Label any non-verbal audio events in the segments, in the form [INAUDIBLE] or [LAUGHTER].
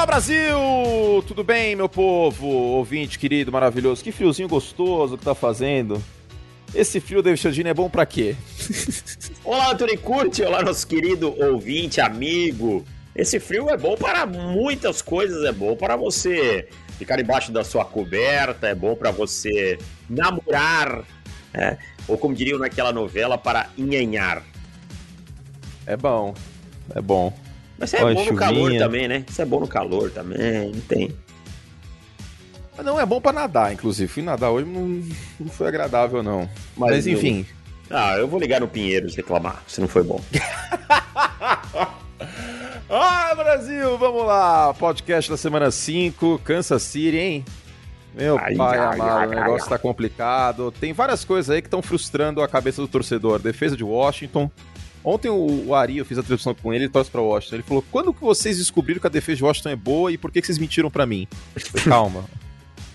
Fala Brasil! Tudo bem, meu povo? Ouvinte querido, maravilhoso. Que friozinho gostoso que tá fazendo. Esse frio, David Chodini, é bom para quê? [LAUGHS] Olá, Antônio Curti. Olá, nosso querido ouvinte, amigo. Esse frio é bom para muitas coisas. É bom para você ficar embaixo da sua coberta, é bom para você namorar, é, ou como diriam naquela novela, para enhanhar. É bom, é bom. Mas isso é bom no calor também, né? Isso é bom no calor também, não tem. Mas não é bom para nadar, inclusive. Fui nadar hoje, não, não foi agradável, não. Mas, Mas enfim. Eu... Ah, eu vou ligar no Pinheiros reclamar, se não foi bom. [LAUGHS] ah, Brasil, vamos lá. Podcast da semana 5, Kansas City, hein? Meu ai, pai ai, amado, ai, o negócio tá complicado. Tem várias coisas aí que estão frustrando a cabeça do torcedor. Defesa de Washington, Ontem o, o Ari, eu fiz a transmissão com ele, ele torce pra Washington. Ele falou: quando que vocês descobriram que a defesa de Washington é boa e por que, que vocês mentiram para mim? Falei, Calma.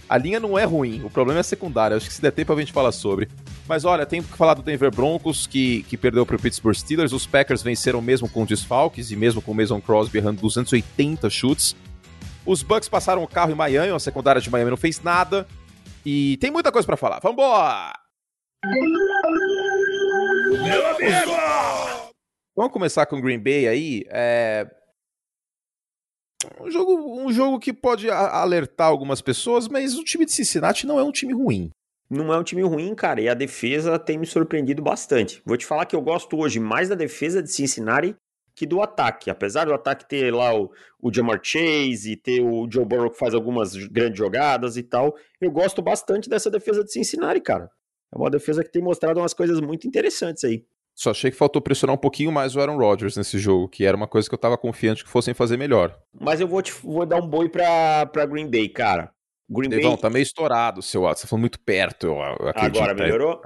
A linha não é ruim, o problema é a secundária. Acho que se der tempo a gente fala sobre. Mas olha, tem que falar do Denver Broncos, que, que perdeu pro Pittsburgh Steelers. Os Packers venceram mesmo com desfalques e mesmo com o Mason Crosby errando 280 chutes. Os Bucks passaram o carro em Miami, a secundária de Miami não fez nada. E tem muita coisa para falar. Vambora! Meu amigo! Vamos começar com Green Bay aí. É... Um, jogo, um jogo que pode alertar algumas pessoas, mas o time de Cincinnati não é um time ruim. Não é um time ruim, cara, e a defesa tem me surpreendido bastante. Vou te falar que eu gosto hoje mais da defesa de Cincinnati que do ataque. Apesar do ataque ter lá o, o Jamar Chase e ter o Joe Burrow que faz algumas grandes jogadas e tal, eu gosto bastante dessa defesa de Cincinnati, cara. É uma defesa que tem mostrado umas coisas muito interessantes aí. Só achei que faltou pressionar um pouquinho mais o Aaron Rodgers nesse jogo, que era uma coisa que eu tava confiante que fossem fazer melhor. Mas eu vou, te, vou dar um boi pra, pra Green Bay, cara. Green Devão, Bay... tá meio estourado o seu áudio. Você falou muito perto, eu acredito. Agora melhorou?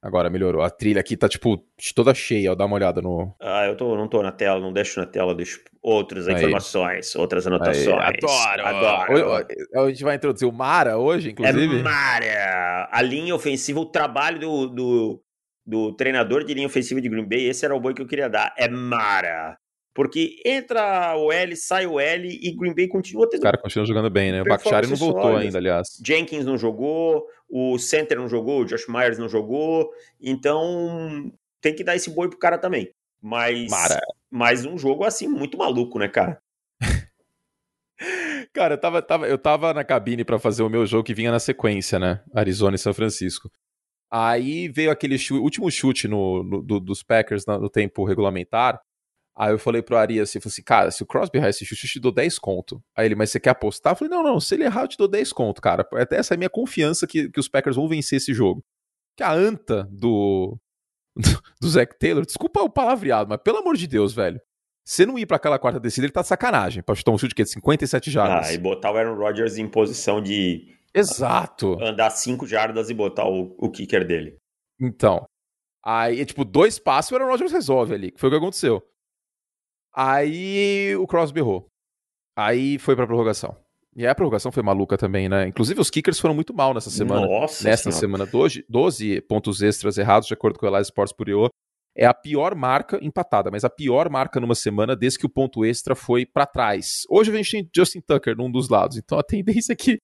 Agora melhorou. A trilha aqui tá, tipo, toda cheia. Dá uma olhada no. Ah, eu tô, não tô na tela, não deixo na tela, deixo outras aí. informações, outras anotações. Aí. Adoro! Adoro! A gente vai introduzir o Mara hoje, inclusive? É Mara! A linha ofensiva, o trabalho do, do, do treinador de linha ofensiva de Green Bay, esse era o boi que eu queria dar. É Mara. Porque entra o L, sai o L e Green Bay continua tendo. O cara continua jogando bem, né? O Bakhtiari não voltou sólidas. ainda, aliás. Jenkins não jogou, o Center não jogou, o Josh Myers não jogou. Então tem que dar esse boi pro cara também. Mas, Mara. mas um jogo assim muito maluco, né, cara? [LAUGHS] cara, eu tava, tava, eu tava na cabine para fazer o meu jogo que vinha na sequência, né? Arizona e São Francisco. Aí veio aquele chute, último chute no, no do, dos Packers no, no tempo regulamentar. Aí eu falei pro Ari assim, assim, cara, se o Crosby errar esse chute, eu te dou 10 conto. Aí ele, mas você quer apostar? Eu falei, não, não, se ele errar, eu te dou 10 conto, cara. Até essa é a minha confiança que, que os Packers vão vencer esse jogo. Que a anta do, do Zac Taylor, desculpa o palavreado, mas pelo amor de Deus, velho. Você não ir para aquela quarta descida, ele tá de sacanagem. Pra chutar um chute que é de 57 jardas. Ah, e botar o Aaron Rodgers em posição de. Exato. Andar 5 jardas e botar o, o kicker dele. Então. Aí, tipo, dois passos o Aaron Rodgers resolve ali, que foi o que aconteceu. Aí o Crosby errou. Aí foi pra prorrogação. E a prorrogação foi maluca também, né? Inclusive os kickers foram muito mal nessa semana. Nossa Nessa semana, 12, 12 pontos extras errados, de acordo com o Elias Sports Bureau. É a pior marca empatada, mas a pior marca numa semana desde que o ponto extra foi para trás. Hoje a gente tem Justin Tucker num dos lados, então a tendência é que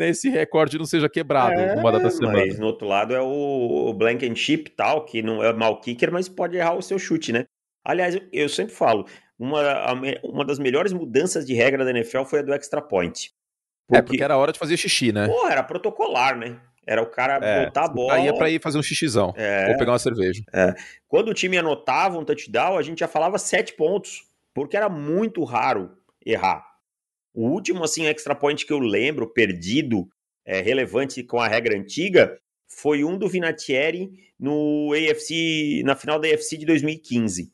esse recorde não seja quebrado é, numa data semana. Mas no outro lado é o Blankenship tal, que não é mal kicker, mas pode errar o seu chute, né? Aliás, eu sempre falo, uma, uma das melhores mudanças de regra da NFL foi a do extra point. Porque, é, porque era hora de fazer xixi, né? Pô, era protocolar, né? Era o cara é, botar a bola. Ia pra ir fazer um xixizão. É, ou pegar uma cerveja. É. Quando o time anotava um touchdown, a gente já falava sete pontos. Porque era muito raro errar. O último, assim, extra point que eu lembro, perdido, é, relevante com a regra antiga, foi um do Vinatieri no AFC, na final da AFC de 2015.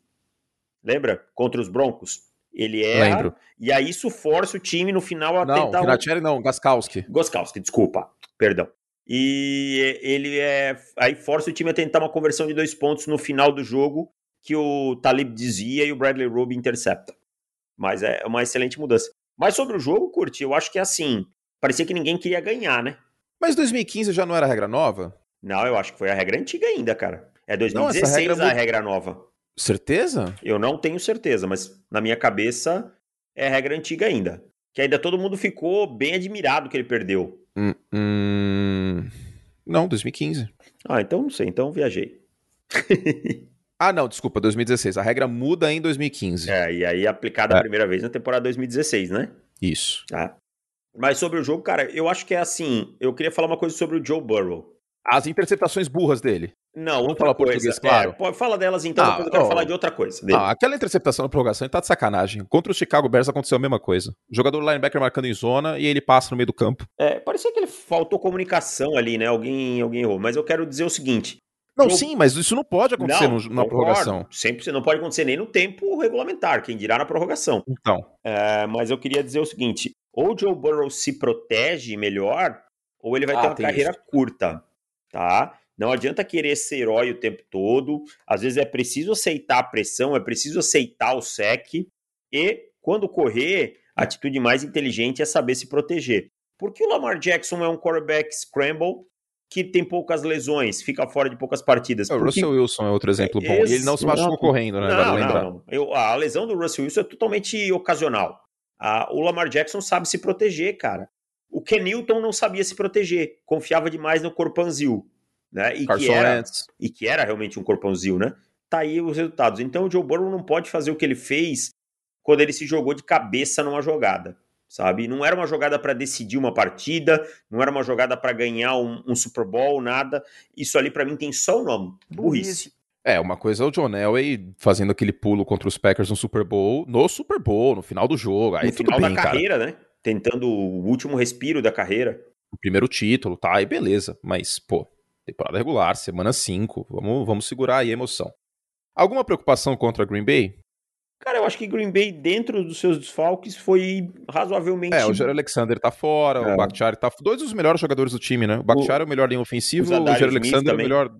Lembra? Contra os Broncos. Ele é. Lembro. E aí isso força o time no final a não, tentar. Vinatieri não, Gaskowski. Gaskowski, desculpa. Perdão. E ele é. Aí força o time a tentar uma conversão de dois pontos no final do jogo, que o Talib dizia e o Bradley Roby intercepta. Mas é uma excelente mudança. Mas sobre o jogo, Curti, eu acho que é assim. Parecia que ninguém queria ganhar, né? Mas 2015 já não era a regra nova? Não, eu acho que foi a regra antiga ainda, cara. É 2016 não, regra... a regra nova. Certeza? Eu não tenho certeza, mas na minha cabeça é regra antiga ainda. Que ainda todo mundo ficou bem admirado que ele perdeu. Hum, hum... Não, 2015. Ah, então não sei, então viajei. [LAUGHS] ah, não, desculpa, 2016. A regra muda em 2015. É, e aí aplicada é. a primeira vez na temporada 2016, né? Isso. Ah. Mas sobre o jogo, cara, eu acho que é assim. Eu queria falar uma coisa sobre o Joe Burrow. As interceptações burras dele. Não, Vamos falar coisa. português, claro. É, fala delas então, ah, depois eu quero oh, falar de outra coisa. Dele. Ah, aquela interceptação na prorrogação ele tá de sacanagem. Contra o Chicago Bears aconteceu a mesma coisa. O jogador linebacker marcando em zona e ele passa no meio do campo. É, parecia que ele faltou comunicação ali, né? Alguém, alguém errou. Mas eu quero dizer o seguinte. Não, sim, mas isso não pode acontecer não, no, na prorrogação. Sempre não pode acontecer nem no tempo regulamentar, quem dirá na prorrogação. Então. É, mas eu queria dizer o seguinte: ou o Joe Burrow se protege melhor, ou ele vai ah, ter uma carreira isso. curta, tá? Não adianta querer ser herói o tempo todo. Às vezes é preciso aceitar a pressão, é preciso aceitar o sec. E quando correr, a atitude mais inteligente é saber se proteger. Porque o Lamar Jackson é um quarterback scramble que tem poucas lesões, fica fora de poucas partidas. O Porque... Russell Wilson é outro exemplo bom. E ele não se machucou correndo, né? Não, vale não, não. Eu, a lesão do Russell Wilson é totalmente ocasional. o Lamar Jackson sabe se proteger, cara. O Kenilton não sabia se proteger, confiava demais no Corpanzil né? E que, era, e que era realmente um corpãozinho, né? Tá aí os resultados. Então o Joe Burrow não pode fazer o que ele fez quando ele se jogou de cabeça numa jogada, sabe? Não era uma jogada para decidir uma partida, não era uma jogada para ganhar um, um, Super Bowl, nada. Isso ali para mim tem só o nome, burrice. É, uma coisa é o John Elway fazendo aquele pulo contra os Packers no Super Bowl, no Super Bowl, no final do jogo. Aí no final bem, da carreira, cara. né? Tentando o último respiro da carreira. O primeiro título, tá, aí beleza. Mas, pô, Temporada regular, semana 5. Vamos, vamos segurar aí a emoção. Alguma preocupação contra Green Bay? Cara, eu acho que Green Bay, dentro dos seus desfalques, foi razoavelmente. É, o Jair Alexander tá fora, é. o Bakhtiari tá. Dois dos melhores jogadores do time, né? O Bakhtiari o... é o melhor linha ofensivo, o, o Jair Alexander é o melhor.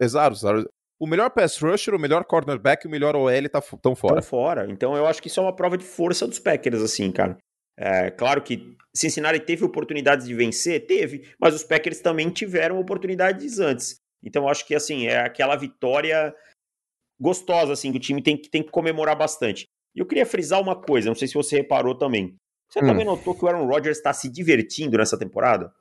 Exato, o melhor pass rusher, o melhor cornerback e o melhor OL tá, tão fora. Tão fora. Então eu acho que isso é uma prova de força dos Packers, assim, cara. É, claro que Cincinnati teve oportunidades de vencer? Teve, mas os Packers também tiveram oportunidades antes. Então acho que assim, é aquela vitória gostosa assim que o time tem que, tem que comemorar bastante. E eu queria frisar uma coisa, não sei se você reparou também. Você hum. também notou que o Aaron Rodgers está se divertindo nessa temporada?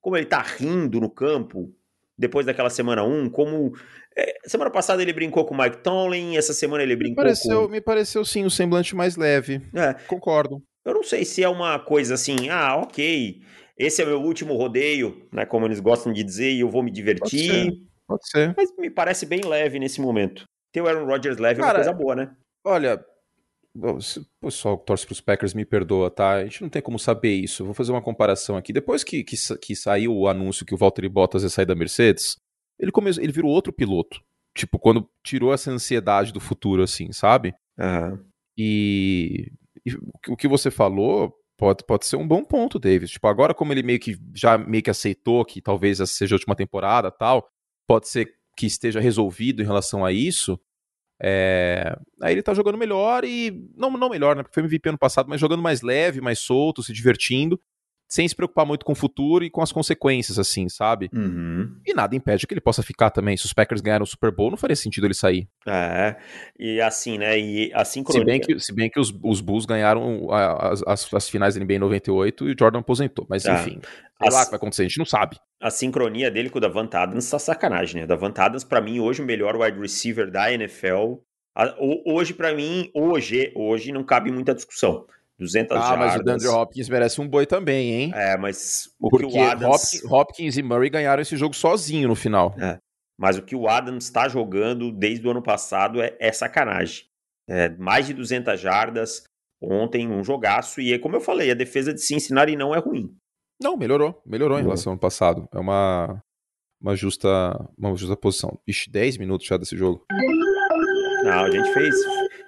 Como ele está rindo no campo depois daquela semana 1, como é, semana passada ele brincou com o Mike Tomlin, essa semana ele brincou me pareceu, com... Me pareceu sim o semblante mais leve. É. Concordo. Eu não sei se é uma coisa assim, ah, ok, esse é o meu último rodeio, né? Como eles gostam de dizer, e eu vou me divertir. Pode ser. Pode ser. Mas me parece bem leve nesse momento. Ter o Aaron Rodgers leve Cara, é uma coisa boa, né? Olha, se o pessoal que torce pros Packers me perdoa, tá? A gente não tem como saber isso. vou fazer uma comparação aqui. Depois que, que, que saiu o anúncio que o Valtteri Bottas ia sair da Mercedes, ele, começou, ele virou outro piloto. Tipo, quando tirou essa ansiedade do futuro, assim, sabe? Uhum. E e o que você falou pode, pode ser um bom ponto, Davis. Tipo, agora como ele meio que já meio que aceitou que talvez essa seja a última temporada tal, pode ser que esteja resolvido em relação a isso. É... Aí ele tá jogando melhor e. Não, não melhor, né? Porque foi MVP ano passado, mas jogando mais leve, mais solto, se divertindo sem se preocupar muito com o futuro e com as consequências, assim, sabe? Uhum. E nada impede que ele possa ficar também. Se os Packers ganharam o Super Bowl, não faria sentido ele sair. É, e assim, né? E a sincronia... Se bem que, se bem que os, os Bulls ganharam as, as, as, finais da NBA em 98 e o Jordan aposentou. Mas é. enfim, sei lá o que vai acontecer, a gente não sabe. A sincronia dele com o Davant Adams tá sacanagem, né? Davant Adams, pra mim, hoje o melhor wide receiver da NFL. Hoje, para mim, hoje, hoje não cabe muita discussão. 200 ah, jardas. mas o DeAndre Hopkins merece um boi também, hein? É, mas o Porque que o Adams... Hopkins e Murray ganharam esse jogo sozinho no final. É. Mas o que o Adams está jogando desde o ano passado é, é sacanagem. É, mais de 200 jardas ontem, um jogaço. E é como eu falei, a defesa de Cincinnati não é ruim. Não, melhorou. Melhorou em relação ao ano passado. É uma, uma, justa, uma justa posição. Ixi, 10 minutos já desse jogo. Não, a gente fez,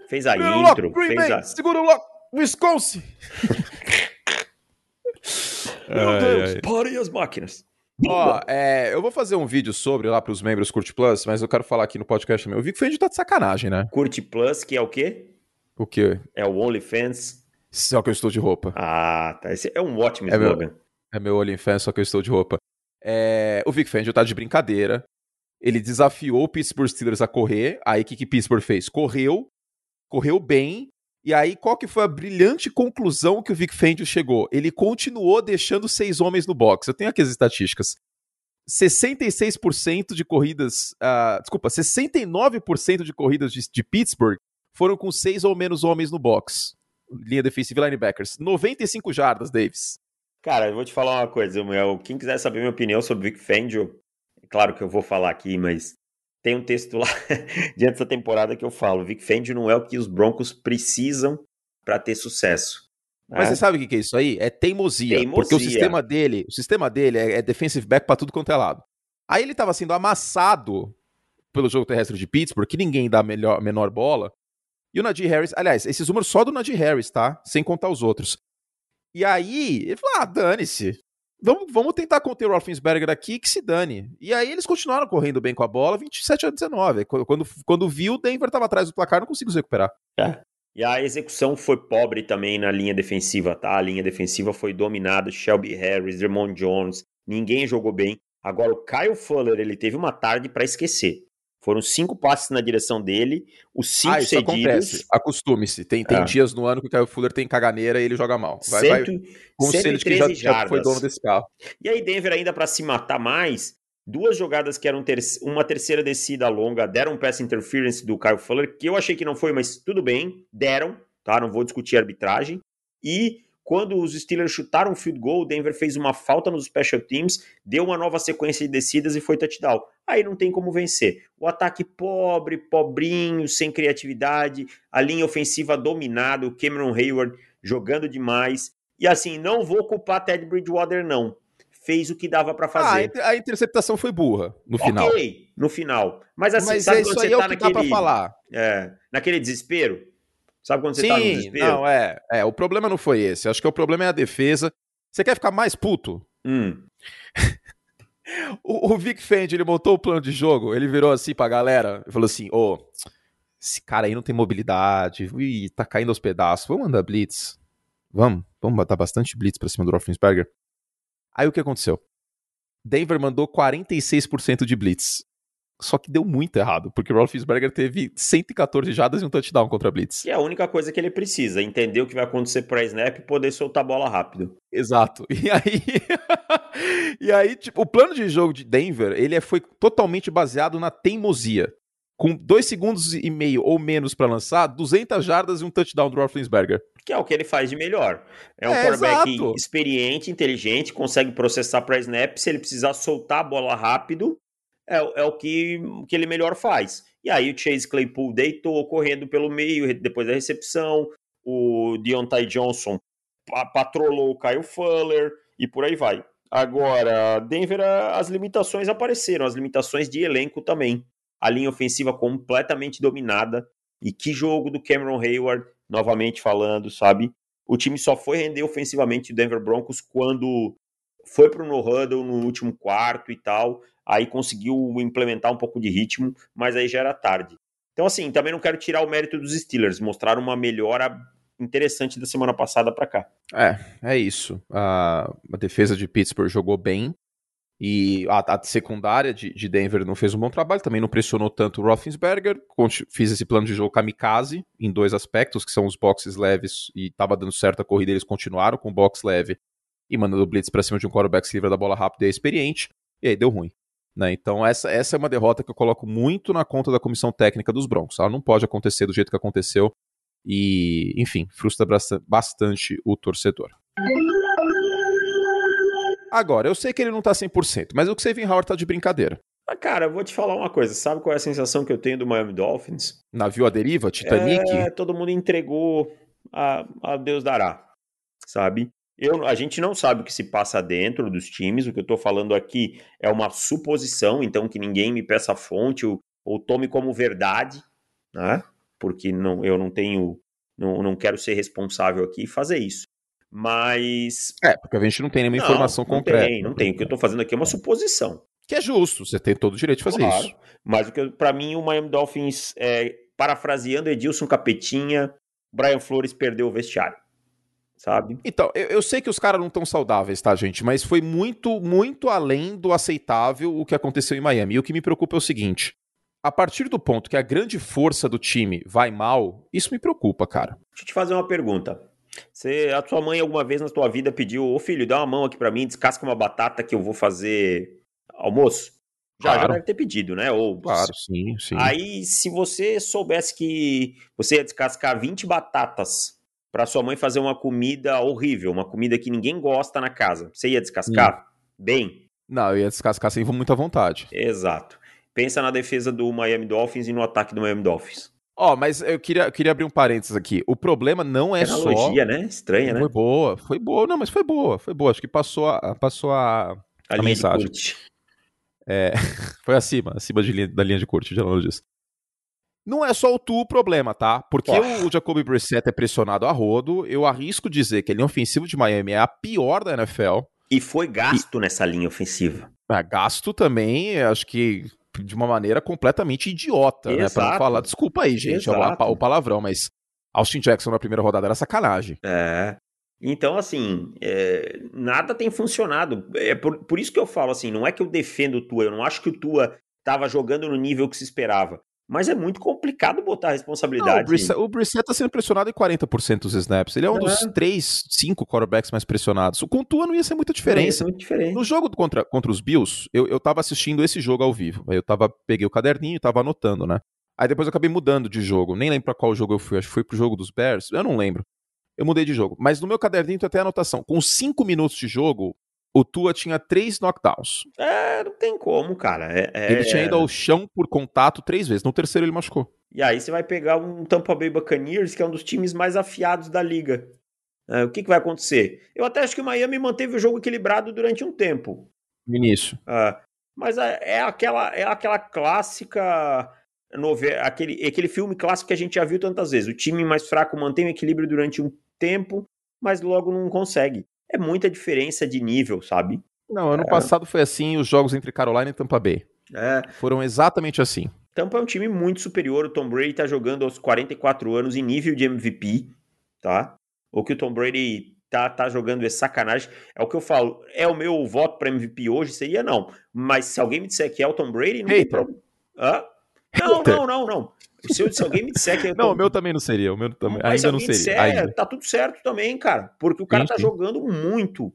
fez a intro. fez a... Segura o lock. Wisconsin! Meu ai, Deus, ai. parem as máquinas. Ó, é, eu vou fazer um vídeo sobre lá pros membros Curte Plus, mas eu quero falar aqui no podcast também. Eu vi que o Fendi tá de sacanagem, né? Curte Plus, que é o quê? O quê? É o OnlyFans. Só que eu estou de roupa. Ah, tá. Esse é um ótimo é slogan. Meu, é meu OnlyFans, só que eu estou de roupa. É, o Vic Fangio tá de brincadeira. Ele desafiou o Pittsburgh Steelers a correr. Aí o que, que Pittsburgh fez? Correu, correu bem, E aí, qual que foi a brilhante conclusão que o Vic Fangio chegou? Ele continuou deixando seis homens no box. Eu tenho aqui as estatísticas. 66% de corridas, uh, desculpa, 69% de corridas de, de, Pittsburgh foram com seis ou menos homens no box. Linha defensiva linebackers. 95 jardas, Davis. Cara, eu vou te falar uma coisa, meu. Quem quiser saber minha opinião sobre Vic Fangio, é claro que eu vou falar aqui, mas tem um texto lá [LAUGHS] diante dessa temporada que eu falo: Vic Fangio não é o que os Broncos precisam para ter sucesso. Mas né? você sabe o que é isso aí? É teimosia, teimosia. Porque o sistema dele, o sistema dele é, é defensive back para tudo quanto é lado. Aí ele estava sendo amassado pelo jogo terrestre de Pittsburgh, que ninguém dá melhor, menor bola. E o Najee Harris, aliás, esses números só do Najee Harris, tá? Sem contar os outros. E aí, ele falou: ah, dane-se. Vamos, vamos tentar conter o Roethlisberger aqui, que se dane. E aí eles continuaram correndo bem com a bola, 27 a 19. Quando, quando viu, o Denver estava atrás do placar, não conseguiu se recuperar. É. E a execução foi pobre também na linha defensiva, tá? A linha defensiva foi dominada, Shelby Harris, Dermond Jones, ninguém jogou bem. Agora o Kyle Fuller, ele teve uma tarde para esquecer. Foram cinco passes na direção dele, os cinco ah, isso cedidos. Acontece. Acostume-se. Tem, tem é. dias no ano que o Kyle Fuller tem caganeira e ele joga mal. Vai, Cento, vai, como se ele já, já foi dono desse carro. E aí, Denver, ainda para se matar mais, duas jogadas que eram ter uma terceira descida longa, deram um pass interference do Kyle Fuller, que eu achei que não foi, mas tudo bem, deram, tá? Não vou discutir a arbitragem. E quando os Steelers chutaram o field goal, o Denver fez uma falta nos special teams, deu uma nova sequência de descidas e foi touchdown. Aí não tem como vencer. O ataque pobre, pobrinho, sem criatividade, a linha ofensiva dominada, o Cameron Hayward jogando demais. E assim, não vou culpar Ted Bridgewater, não. Fez o que dava para fazer. Ah, a interceptação foi burra no final. Ok, no final. Mas assim, Mas sabe é, quando você é tá naquele. falar. É, naquele desespero? Sabe quando você Sim, tá no desespero? Não, é, é. O problema não foi esse. Acho que o problema é a defesa. Você quer ficar mais puto? Hum. [LAUGHS] o, o, Vic Fendi, ele montou o plano de jogo, ele virou assim pra galera e falou assim: ô, oh, esse cara aí não tem mobilidade, ui, tá caindo aos pedaços, vamos mandar blitz. Vamos, vamos botar bastante blitz pra cima do Roethlisberger. Aí o que aconteceu? Denver mandou 46% de blitz. Só que deu muito errado, porque o Roethlisberger teve 114 jadas e um touchdown contra a Blitz. E é a única coisa que ele precisa, entender o que vai acontecer para snap e poder soltar a bola rápido. Exato. [LAUGHS] E aí, e aí tipo, o plano de jogo de Denver, ele é, foi totalmente baseado na teimosia. Com dois segundos e meio ou menos para lançar, 200 jardas e um touchdown do Roethlisberger. Que é o que ele faz de melhor. É um é, quarterback exato. experiente, inteligente, consegue processar para snap. Se ele precisar soltar a bola rápido, é, é o que, que ele melhor faz. E aí o Chase Claypool deitou, correndo pelo meio, depois da recepção, o Deontay Johnson patrolou o Kyle Fuller e por aí vai. Agora, Denver, as limitações apareceram, as limitações de elenco também. A linha ofensiva completamente dominada. E que jogo do Cameron Hayward, novamente falando, sabe? O time só foi render ofensivamente o Denver Broncos quando foi para o no-huddle no último quarto e tal aí conseguiu implementar um pouco de ritmo, mas aí já era tarde. Então, assim, também não quero tirar o mérito dos Steelers, mostrar uma melhora interessante da semana passada para cá. É, é isso. A, a, defesa de Pittsburgh jogou bem e a, a secundária de, de, Denver não fez um bom trabalho, também não pressionou tanto o Roethlisberger. Fiz esse plano de jogo kamikaze em dois aspectos, que são os boxes leves e estava dando certo a corrida, eles continuaram com o box leve e mandando blitz para cima de um quarterback que se livra da bola rápida e experiente, e aí deu ruim. Né? Então, essa, essa é uma derrota que eu coloco muito na conta da comissão técnica dos Broncos. Ela não pode acontecer do jeito que aconteceu. E, enfim, frustra bastante o torcedor. Agora, eu sei que ele não tá 100%, mas o Xavier Howard tá de brincadeira. Mas, cara, eu vou te falar uma coisa. Sabe qual é a sensação que eu tenho do Miami Dolphins? Navio à deriva? Titanic? É, todo mundo entregou a, a Deus dará, sabe? Eu, a gente não sabe o que se passa dentro dos times. O que eu estou falando aqui é uma suposição, então que ninguém me peça fonte ou, ou tome como verdade, né? Porque não, eu não tenho, não, não quero ser responsável aqui e fazer isso. Mas. É, porque a gente não tem nenhuma não, informação não concreta. Tem, não tem. O que eu estou fazendo aqui é uma suposição. Que é justo, você tem todo o direito de fazer claro, isso. Mas para mim, o Miami Dolphins, é, parafraseando Edilson Capetinha, Brian Flores perdeu o vestiário sabe? Então, eu, eu sei que os caras não estão saudáveis, tá, gente? Mas foi muito, muito além do aceitável o que aconteceu em Miami. E o que me preocupa é o seguinte: a partir do ponto que a grande força do time vai mal, isso me preocupa, cara. Deixa eu te fazer uma pergunta. Você, a tua mãe alguma vez na tua vida pediu, ô filho, dá uma mão aqui para mim, descasca uma batata que eu vou fazer almoço? Já, claro. já deve ter pedido, né? Ou, claro, sim, sim. Aí, se você soubesse que você ia descascar 20 batatas para sua mãe fazer uma comida horrível, uma comida que ninguém gosta na casa, você ia descascar? Hum. Bem? Não, eu ia descascar sem muita vontade. Exato. Pensa na defesa do Miami Dolphins e no ataque do Miami Dolphins. Ó, oh, mas eu queria, eu queria abrir um parênteses aqui. O problema não é só. Analogia, né? Estranha, né? Foi boa, foi boa. Não, mas foi boa, foi boa. Acho que passou a, passou a, a, a mensagem. É, [LAUGHS] foi acima, acima de, da linha de corte de analogias. Não é só o Tu o problema, tá? Porque oh. o Jacoby Brissett é pressionado a rodo. Eu arrisco dizer que a linha ofensiva de Miami é a pior da NFL. E foi gasto e... nessa linha ofensiva. É, gasto também, acho que de uma maneira completamente idiota, Exato. né? Pra não falar, desculpa aí, gente, é o, o palavrão, mas Austin Jackson na primeira rodada era sacanagem. É. Então, assim, é, nada tem funcionado. É por, por isso que eu falo assim, não é que eu defendo o Tua, eu não acho que o Tua estava jogando no nível que se esperava. Mas é muito complicado botar a responsabilidade. Não, o Brissett está sendo pressionado em 40% dos snaps. Ele é um é. dos 3, 5 quarterbacks mais pressionados. O Contua não ia ser muita diferença. Não, ia ser muito diferente. No jogo contra, contra os Bills, eu, eu tava assistindo esse jogo ao vivo. Aí eu tava, peguei o caderninho e tava anotando, né? Aí depois eu acabei mudando de jogo. Nem lembro pra qual jogo eu fui. Acho que foi pro jogo dos Bears. Eu não lembro. Eu mudei de jogo. Mas no meu caderninho tem até a anotação. Com 5 minutos de jogo, o Tua tinha três knockdowns. É, não tem como, cara. É, é... Ele tinha ido ao chão por contato três vezes. No terceiro ele machucou. E aí você vai pegar um Tampa Bay Buccaneers, que é um dos times mais afiados da liga. É, o que, que vai acontecer? Eu até acho que o Miami manteve o jogo equilibrado durante um tempo. No início. É, mas é, é, aquela, é aquela clássica novela, aquele, aquele filme clássico que a gente já viu tantas vezes. O time mais fraco mantém o equilíbrio durante um tempo, mas logo não consegue é muita diferença de nível, sabe? Não, ano é... passado foi assim os jogos entre Carolina e Tampa Bay. É. Foram exatamente assim. Tampa é um time muito superior. O Tom Brady tá jogando aos 44 anos em nível de MVP, tá? O que o Tom Brady tá, tá jogando é sacanagem. É o que eu falo. É o meu voto para MVP hoje? Seria não. Mas se alguém me disser que é o Tom Brady, não tem problema. Hã? Não, não, não, não. Se, se, alguém me disser que. Eu [LAUGHS] tô... Não, o meu também não seria. O meu também. Mas ainda não seria. Disser, ainda. Tá tudo certo também, cara. Porque o cara sim, tá sim. jogando muito.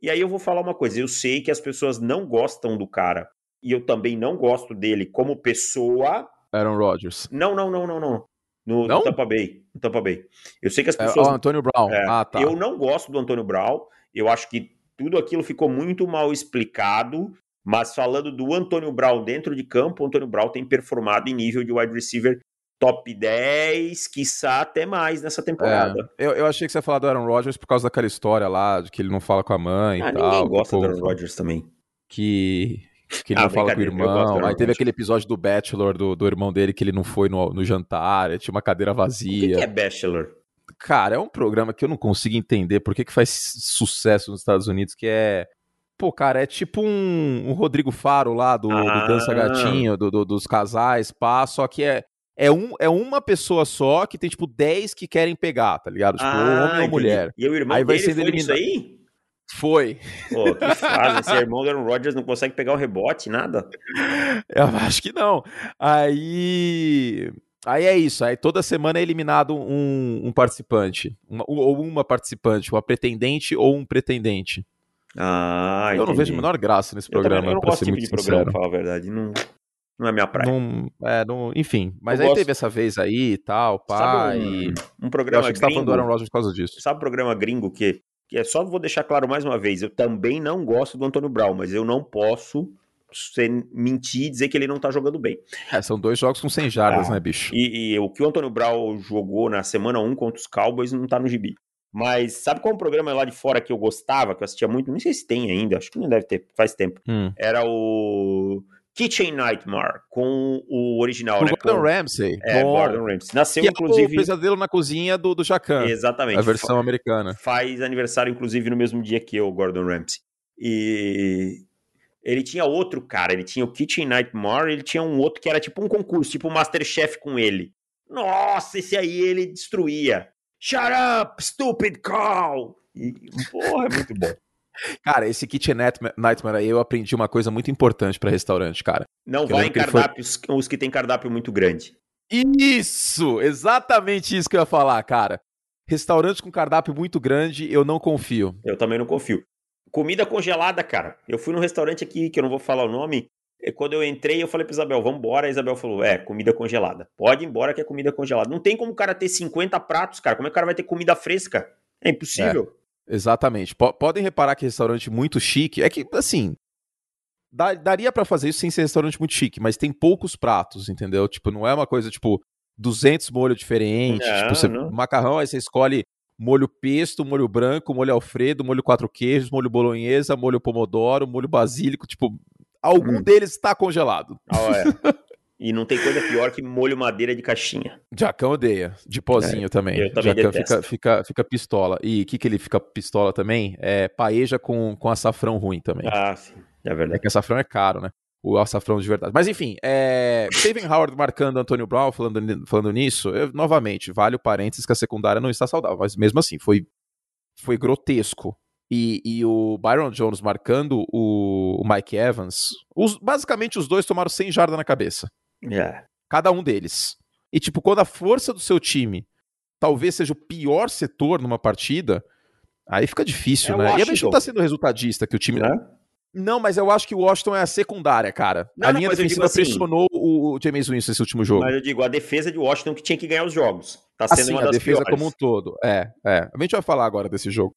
E aí eu vou falar uma coisa. Eu sei que as pessoas não gostam do cara. E eu também não gosto dele como pessoa. Aaron Rodgers. Não, não, não, não, não. No, não? no Tampa Bay. No Tampa Bay. Eu sei que as pessoas. É, oh, Antônio Brown. É, ah, tá. Eu não gosto do Antônio Brown. Eu acho que tudo aquilo ficou muito mal explicado. Mas falando do Antônio Brown dentro de campo, o Antônio Brown tem performado em nível de wide receiver top 10, quiçá até mais nessa temporada. É, eu, eu achei que você ia falar do Aaron Rodgers por causa daquela história lá, de que ele não fala com a mãe ah, e tal. Ninguém gosta do Aaron Rodgers também. Que, que ele ah, não fala com o irmão. Aí teve aquele episódio do Bachelor, do, do irmão dele, que ele não foi no, no jantar, tinha uma cadeira vazia. O que, que é Bachelor? Cara, é um programa que eu não consigo entender por que, que faz sucesso nos Estados Unidos, que é Pô, cara, é tipo um, um Rodrigo Faro lá do, ah. do Dança Gatinho, do, do, dos casais, pá, só que é, é, um, é uma pessoa só que tem, tipo, 10 que querem pegar, tá ligado? Tipo, ah, homem ou mulher. E o irmão aí vai ser eliminado. aí? Foi. Pô, que [LAUGHS] fase. Esse irmão do Aaron Rodgers não consegue pegar o rebote, nada? Eu acho que não. Aí. Aí é isso. Aí toda semana é eliminado um, um participante. Uma, ou uma participante, uma pretendente ou um pretendente. Ah, eu não vejo a menor graça nesse programa. Eu, eu não gosto tipo de programa, pra falar a verdade. Não, não é minha praia. Não, é, não, enfim, mas eu aí gosto... teve essa vez aí e tal, pá. Sabe um, um programa eu acho que gringo. Você tá falando do por causa disso. Sabe o programa gringo que, que é só vou deixar claro mais uma vez. Eu também não gosto do Antônio Brown, mas eu não posso ser, mentir e dizer que ele não tá jogando bem. É, são dois jogos com 100 jardas, ah, né, bicho? E, e, o que o Antônio Brown jogou na semana 1 contra os Cowboys não tá no gibi. Mas sabe qual é um programa lá de fora que eu gostava, que eu assistia muito? Nem sei se tem ainda, acho que não deve ter, faz tempo. Hum. Era o Kitchen Nightmare, com o original, com né? Gordon com... Ramsay. É, com... Gordon Ramsay. Nasceu, que inclusive... É o Pesadelo na Cozinha do, do Jacan. Exatamente. A versão americana. Faz aniversário, inclusive, no mesmo dia que eu, Gordon Ramsay. E... Ele tinha outro cara, ele tinha o Kitchen Nightmare, ele tinha um outro que era tipo um concurso, tipo o Masterchef com ele. Nossa, esse aí ele destruía. Shut up, stupid cow! E, porra, é muito bom. [LAUGHS] Cara, esse Kitchen Nightmare aí eu aprendi uma coisa muito importante para restaurante, cara. Não vai em cardápios, foi... os que tem cardápio muito grande. Isso! Exatamente isso que eu ia falar, cara. Restaurante com cardápio muito grande, eu não confio. Eu também não confio. Comida congelada, cara. Eu fui num restaurante aqui, que eu não vou falar o nome. E quando eu entrei, eu falei pra Isabel, vamos embora. A Isabel falou, é, comida congelada. Pode ir embora que é comida congelada. Não tem como o cara ter 50 pratos, cara. Como é que o cara vai ter comida fresca? É impossível. É, exatamente. P podem reparar que restaurante muito chique. É que, assim, daria para fazer isso sem ser restaurante muito chique, mas tem poucos pratos, entendeu? Tipo, não é uma coisa, tipo, 200 molhos diferentes. Não, tipo, você, macarrão, aí você escolhe molho pesto, molho branco, molho alfredo, molho quatro queijos, molho bolonhesa, molho pomodoro, molho basílico, tipo, algum hum. deles está congelado. Ah, é. [LAUGHS] E não tem coisa pior que molho madeira de caixinha. Jacão odeia. De pozinho é, também. Eu também Jacão fica, fica, fica pistola. E o que, que ele fica pistola também? É paeja com, com açafrão ruim também. Ah, sim. É verdade. É que açafrão é caro, né? o açafrão de verdade. Mas enfim, é... Steven Howard marcando Antônio Brown, falando, falando nisso, eu, novamente, vale o parênteses que a secundária não está saudável, mas mesmo assim, foi, foi grotesco. E, e o Byron Jones marcando o, o Mike Evans, os, basicamente os dois tomaram 100 jardas na cabeça. Yeah. Cada um deles. E tipo, quando a força do seu time talvez seja o pior setor numa partida, aí fica difícil, é né? E a gente não tá sendo resultadista que o time. É? Não, mas eu acho que o Washington é a secundária, cara. Não, a linha defensiva assim, pressionou o James Winston nesse último jogo. Mas eu digo, a defesa de Washington que tinha que ganhar os jogos. Tá sendo assim, uma das a defesa piores. como um todo. É, é. A gente vai falar agora desse jogo.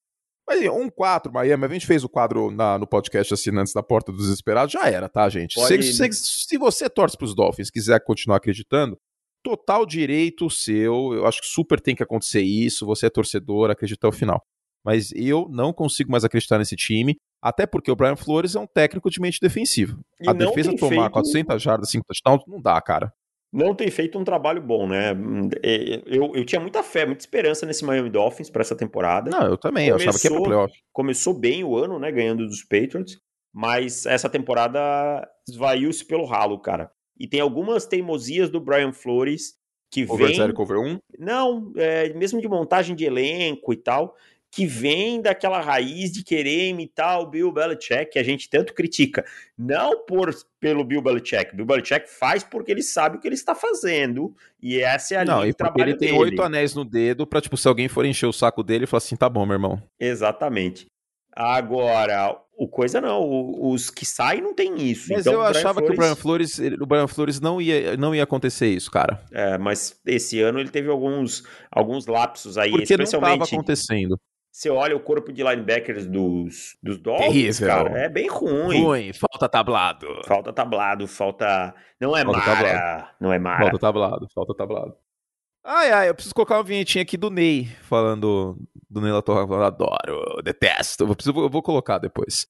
Mas um 4, Miami, a gente fez o quadro na, no podcast Assinantes da Porta dos Desesperados, já era, tá, gente? Se, se, se, você torce pros Dolphins quiser continuar acreditando, total direito seu, eu acho que super tem que acontecer isso, você é torcedor, acredita até o final. Mas eu não consigo mais acreditar nesse time. Até porque o Brian Flores é um técnico de mente defensiva. E a defesa tomar feito... 400 jardas, 5 touchdowns, não dá, cara. Não tem feito um trabalho bom, né? É, eu, eu tinha muita fé, muita esperança nesse Miami Dolphins para essa temporada. Não, eu também, começou, eu achava que ia pro playoff. Começou bem o ano, né? Ganhando dos Patriots, mas essa temporada esvaiu-se pelo ralo, cara. E tem algumas teimosias do Brian Flores que over vem... Over cover 1? Não, é, mesmo de montagem de elenco e tal que vem daquela raiz de querer imitar o Bill Belichick, que a gente tanto critica. Não por pelo Bill Belichick. Bill Belichick faz porque ele sabe o que ele está fazendo. E essa é a Não, linha de trabalho ele tem oito anéis no dedo para tipo, se alguém for encher o saco dele, falar assim, tá bom, meu irmão. Exatamente. Agora, o coisa não, os que saem não tem isso. Mas então, eu achava Flores... que o Brian Flores, o Brian Flores não ia, não ia acontecer isso, cara. É, mas esse ano ele teve alguns, alguns lapsos aí, Porque especialmente. não estava acontecendo. Você olha o corpo de linebackers dos, dos Dolphins, Terrível. cara, é bem ruim. Ruim, falta tablado. Falta tablado, falta... Não é falta Mara, tablado. não é Mara. Falta tablado, falta tablado. Ai, ai, eu preciso colocar uma vinhetinha aqui do Ney, falando do Ney Latorra, falando, adoro, detesto. Eu, preciso, eu vou colocar depois.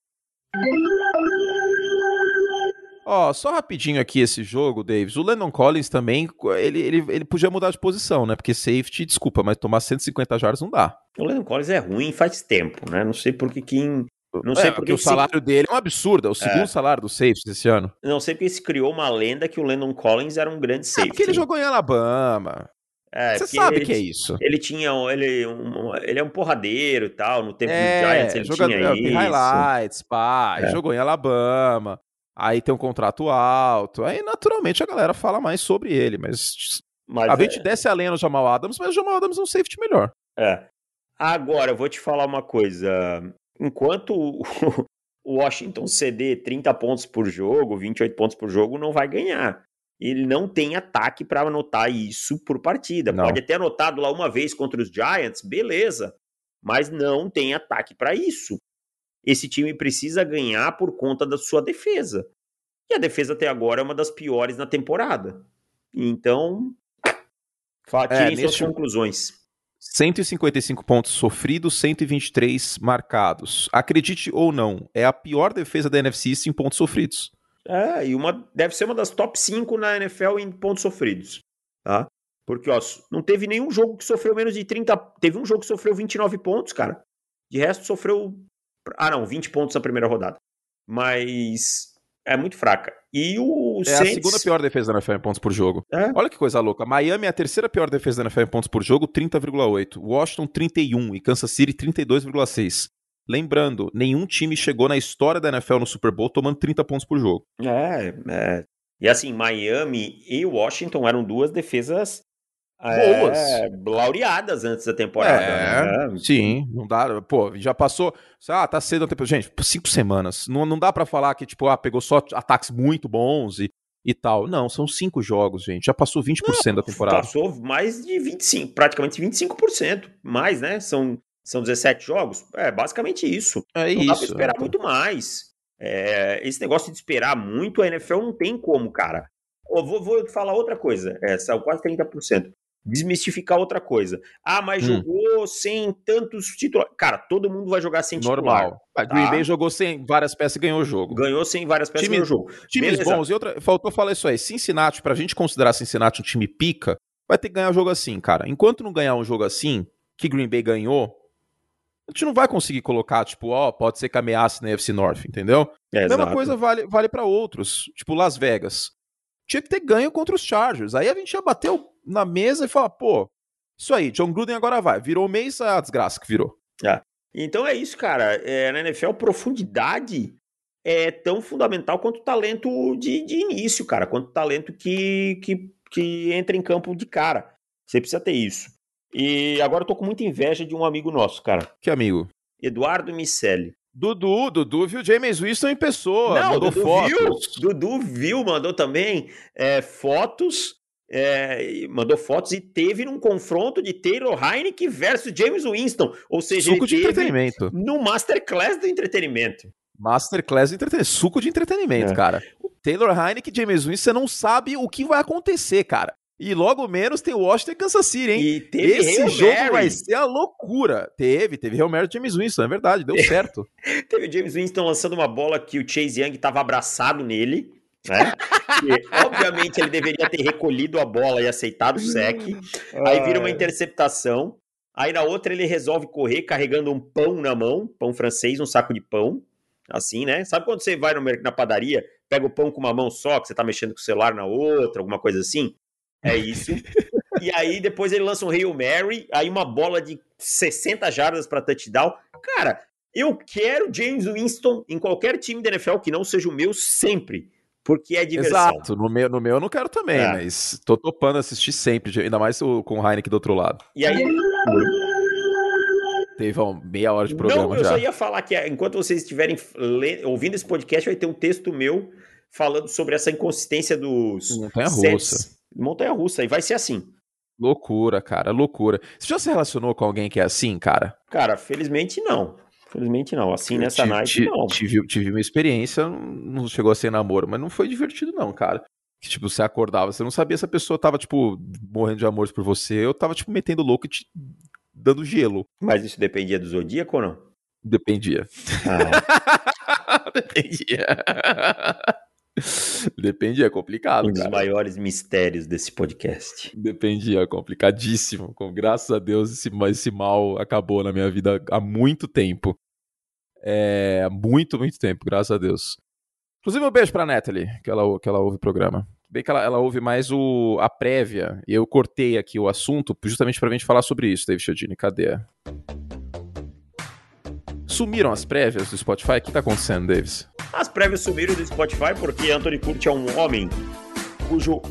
Ó, só rapidinho aqui esse jogo, Davis. O Lennon Collins também, ele, ele, ele podia mudar de posição, né? Porque safety, desculpa, mas tomar 150 jardas não dá. O Lennon Collins é ruim faz tempo, né? Não sei por que quem... Não sei é, porque o salário se... dele é um absurdo, é o segundo é. salário do safety esse ano. Não sei porque se criou uma lenda que o Lennon Collins era um grande safety. É porque ele jogou em Alabama. É, Você sabe ele, que é isso. Ele tinha. Ele, um, ele é um porradeiro e tal. No tempo é, do Giants ele jogador, tinha isso. highlights, pá. É. Jogou em Alabama aí tem um contrato alto, aí naturalmente a galera fala mais sobre ele, mas, mas a é... gente desce a lenha no Jamal Adams, mas o Jamal Adams é um safety melhor. É. Agora, eu vou te falar uma coisa. Enquanto o Washington ceder 30 pontos por jogo, 28 pontos por jogo, não vai ganhar. Ele não tem ataque para anotar isso por partida. Não. Pode ter anotado lá uma vez contra os Giants, beleza. Mas não tem ataque para isso esse time precisa ganhar por conta da sua defesa. E a defesa até agora é uma das piores na temporada. Então, tirem é, suas conclusões. 155 pontos sofridos, 123 marcados. Acredite ou não, é a pior defesa da NFC em pontos sofridos. É, e uma deve ser uma das top 5 na NFL em pontos sofridos, tá? Porque, ó, não teve nenhum jogo que sofreu menos de 30, teve um jogo que sofreu 29 pontos, cara. De resto sofreu ah, não, 20 pontos na primeira rodada. Mas é muito fraca. E o É Saints... a segunda pior defesa da NFL em pontos por jogo. É? Olha que coisa louca. Miami é a terceira pior defesa da NFL em pontos por jogo, 30,8. Washington, 31. E Kansas City, 32,6. Lembrando, nenhum time chegou na história da NFL no Super Bowl tomando 30 pontos por jogo. É, é. E assim, Miami e Washington eram duas defesas boas. É, laureadas antes da temporada. É, né? Sim, não dá. Pô, já passou. Ah, tá cedo a temporada. Gente, cinco semanas. Não, não dá para falar que, tipo, ah, pegou só ataques muito bons e, e tal. Não, são cinco jogos, gente. Já passou 20% não, da temporada. Passou mais de 25%, praticamente 25%. Mais, né? São, são 17 jogos. É basicamente isso. É não isso. dá pra esperar é. muito mais. É, esse negócio de esperar muito, a NFL não tem como, cara. Eu vou, vou falar outra coisa, é, são quase 30% desmistificar outra coisa. Ah, mas hum. jogou sem tantos títulos. Cara, todo mundo vai jogar sem Normal. Tá? Green Bay jogou sem várias peças e ganhou o jogo. Ganhou sem várias peças e ganhou o jogo. Times Beleza. bons. E outra, faltou falar isso aí. Cincinnati, pra gente considerar Cincinnati um time pica, vai ter que ganhar um jogo assim, cara. Enquanto não ganhar um jogo assim, que Green Bay ganhou, a gente não vai conseguir colocar, tipo, ó, oh, pode ser que ameace na FC North, entendeu? É, Mesma exato. coisa vale, vale para outros, tipo Las Vegas. Tinha que ter ganho contra os Chargers. Aí a gente já bateu na mesa e fala, pô, isso aí, John Gruden agora vai. Virou o mês, a desgraça que virou. É. Então é isso, cara. É, na NFL, profundidade é tão fundamental quanto o talento de, de início, cara. Quanto o talento que, que, que entra em campo de cara. Você precisa ter isso. E agora eu tô com muita inveja de um amigo nosso, cara. Que amigo? Eduardo Micelli. Dudu, Dudu viu James Winston em pessoa, Não, mandou Dudu fotos. Viu, Dudu viu, mandou também é, fotos é, mandou fotos e teve num confronto de Taylor Heineken versus James Winston. Ou seja, suco de entretenimento. No Masterclass do entretenimento. Masterclass do entretenimento. Suco de entretenimento, é. cara. Taylor Heineken e James Winston, você não sabe o que vai acontecer, cara. E logo menos tem Washington e Kansas City, hein? E teve Esse Hail jogo Mary. vai ser a loucura. Teve, teve Real Mary e James Winston, é verdade, deu [LAUGHS] certo. teve o James Winston lançando uma bola que o Chase Young estava abraçado nele né? obviamente ele deveria ter recolhido a bola e aceitado o sec. Aí vira uma interceptação. Aí na outra ele resolve correr carregando um pão na mão, pão francês, um saco de pão. Assim, né? Sabe quando você vai no, na padaria, pega o pão com uma mão só, que você tá mexendo com o celular na outra, alguma coisa assim? É isso. e aí depois ele lança um Hail Mary, aí uma bola de 60 jardas para touchdown. Cara, eu quero James Winston em qualquer time da NFL que não seja o meu sempre porque é diversão. Exato, no meu, no meu eu não quero também, é. mas tô topando assistir sempre, ainda mais com o Heineken do outro lado. E aí. Teve uma meia hora de programa não, eu já. só ia falar que enquanto vocês estiverem ouvindo esse podcast, vai ter um texto meu falando sobre essa inconsistência dos. Montanha russa. Montanha russa, e vai ser assim. Loucura, cara, loucura. Você já se relacionou com alguém que é assim, cara? Cara, felizmente não. Felizmente não. Assim, eu nessa tive, night, não. Tive, tive uma experiência, não chegou a ser namoro, mas não foi divertido, não, cara. Que, tipo, você acordava, você não sabia se a pessoa tava, tipo, morrendo de amor por você, ou tava, tipo, metendo louco e te dando gelo. Mas isso dependia do zodíaco ou não? Dependia. Ah. [LAUGHS] dependia. [LAUGHS] Dependia, é complicado. Um dos cara. maiores mistérios desse podcast. Dependia, é complicadíssimo. Com, graças a Deus, esse, esse mal acabou na minha vida há muito tempo. É, muito, muito tempo, graças a Deus. Inclusive, um beijo pra Natalie, que ela, que ela ouve o programa. Bem que ela, ela ouve mais o, a prévia, e eu cortei aqui o assunto justamente pra gente falar sobre isso, David Chodini. Cadê? Sumiram as prévias do Spotify? O que tá acontecendo, Davis? As prévias sumiram do Spotify porque Anthony Curti é um homem cujo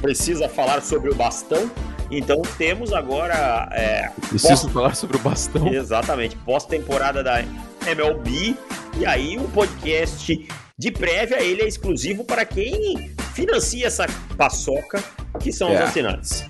precisa falar sobre o bastão. Então temos agora. É, Preciso pós... falar sobre o bastão. Exatamente. Pós-temporada da MLB. E aí o podcast de prévia ele é exclusivo para quem financia essa paçoca, que são é. os assinantes.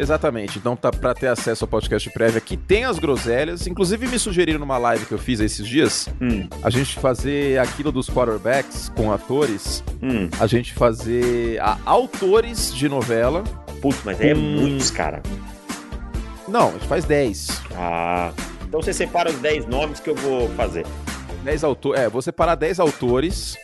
Exatamente. Então, tá para ter acesso ao podcast prévia que tem as groselhas. Inclusive, me sugeriram numa live que eu fiz esses dias hum. a gente fazer aquilo dos quarterbacks com atores, hum. a gente fazer a, autores de novela. Putz, mas é com... é muitos, cara. Não, a gente faz 10. Ah. Então você separa os 10 nomes que eu vou fazer. 10 autores. É, vou separar 10 autores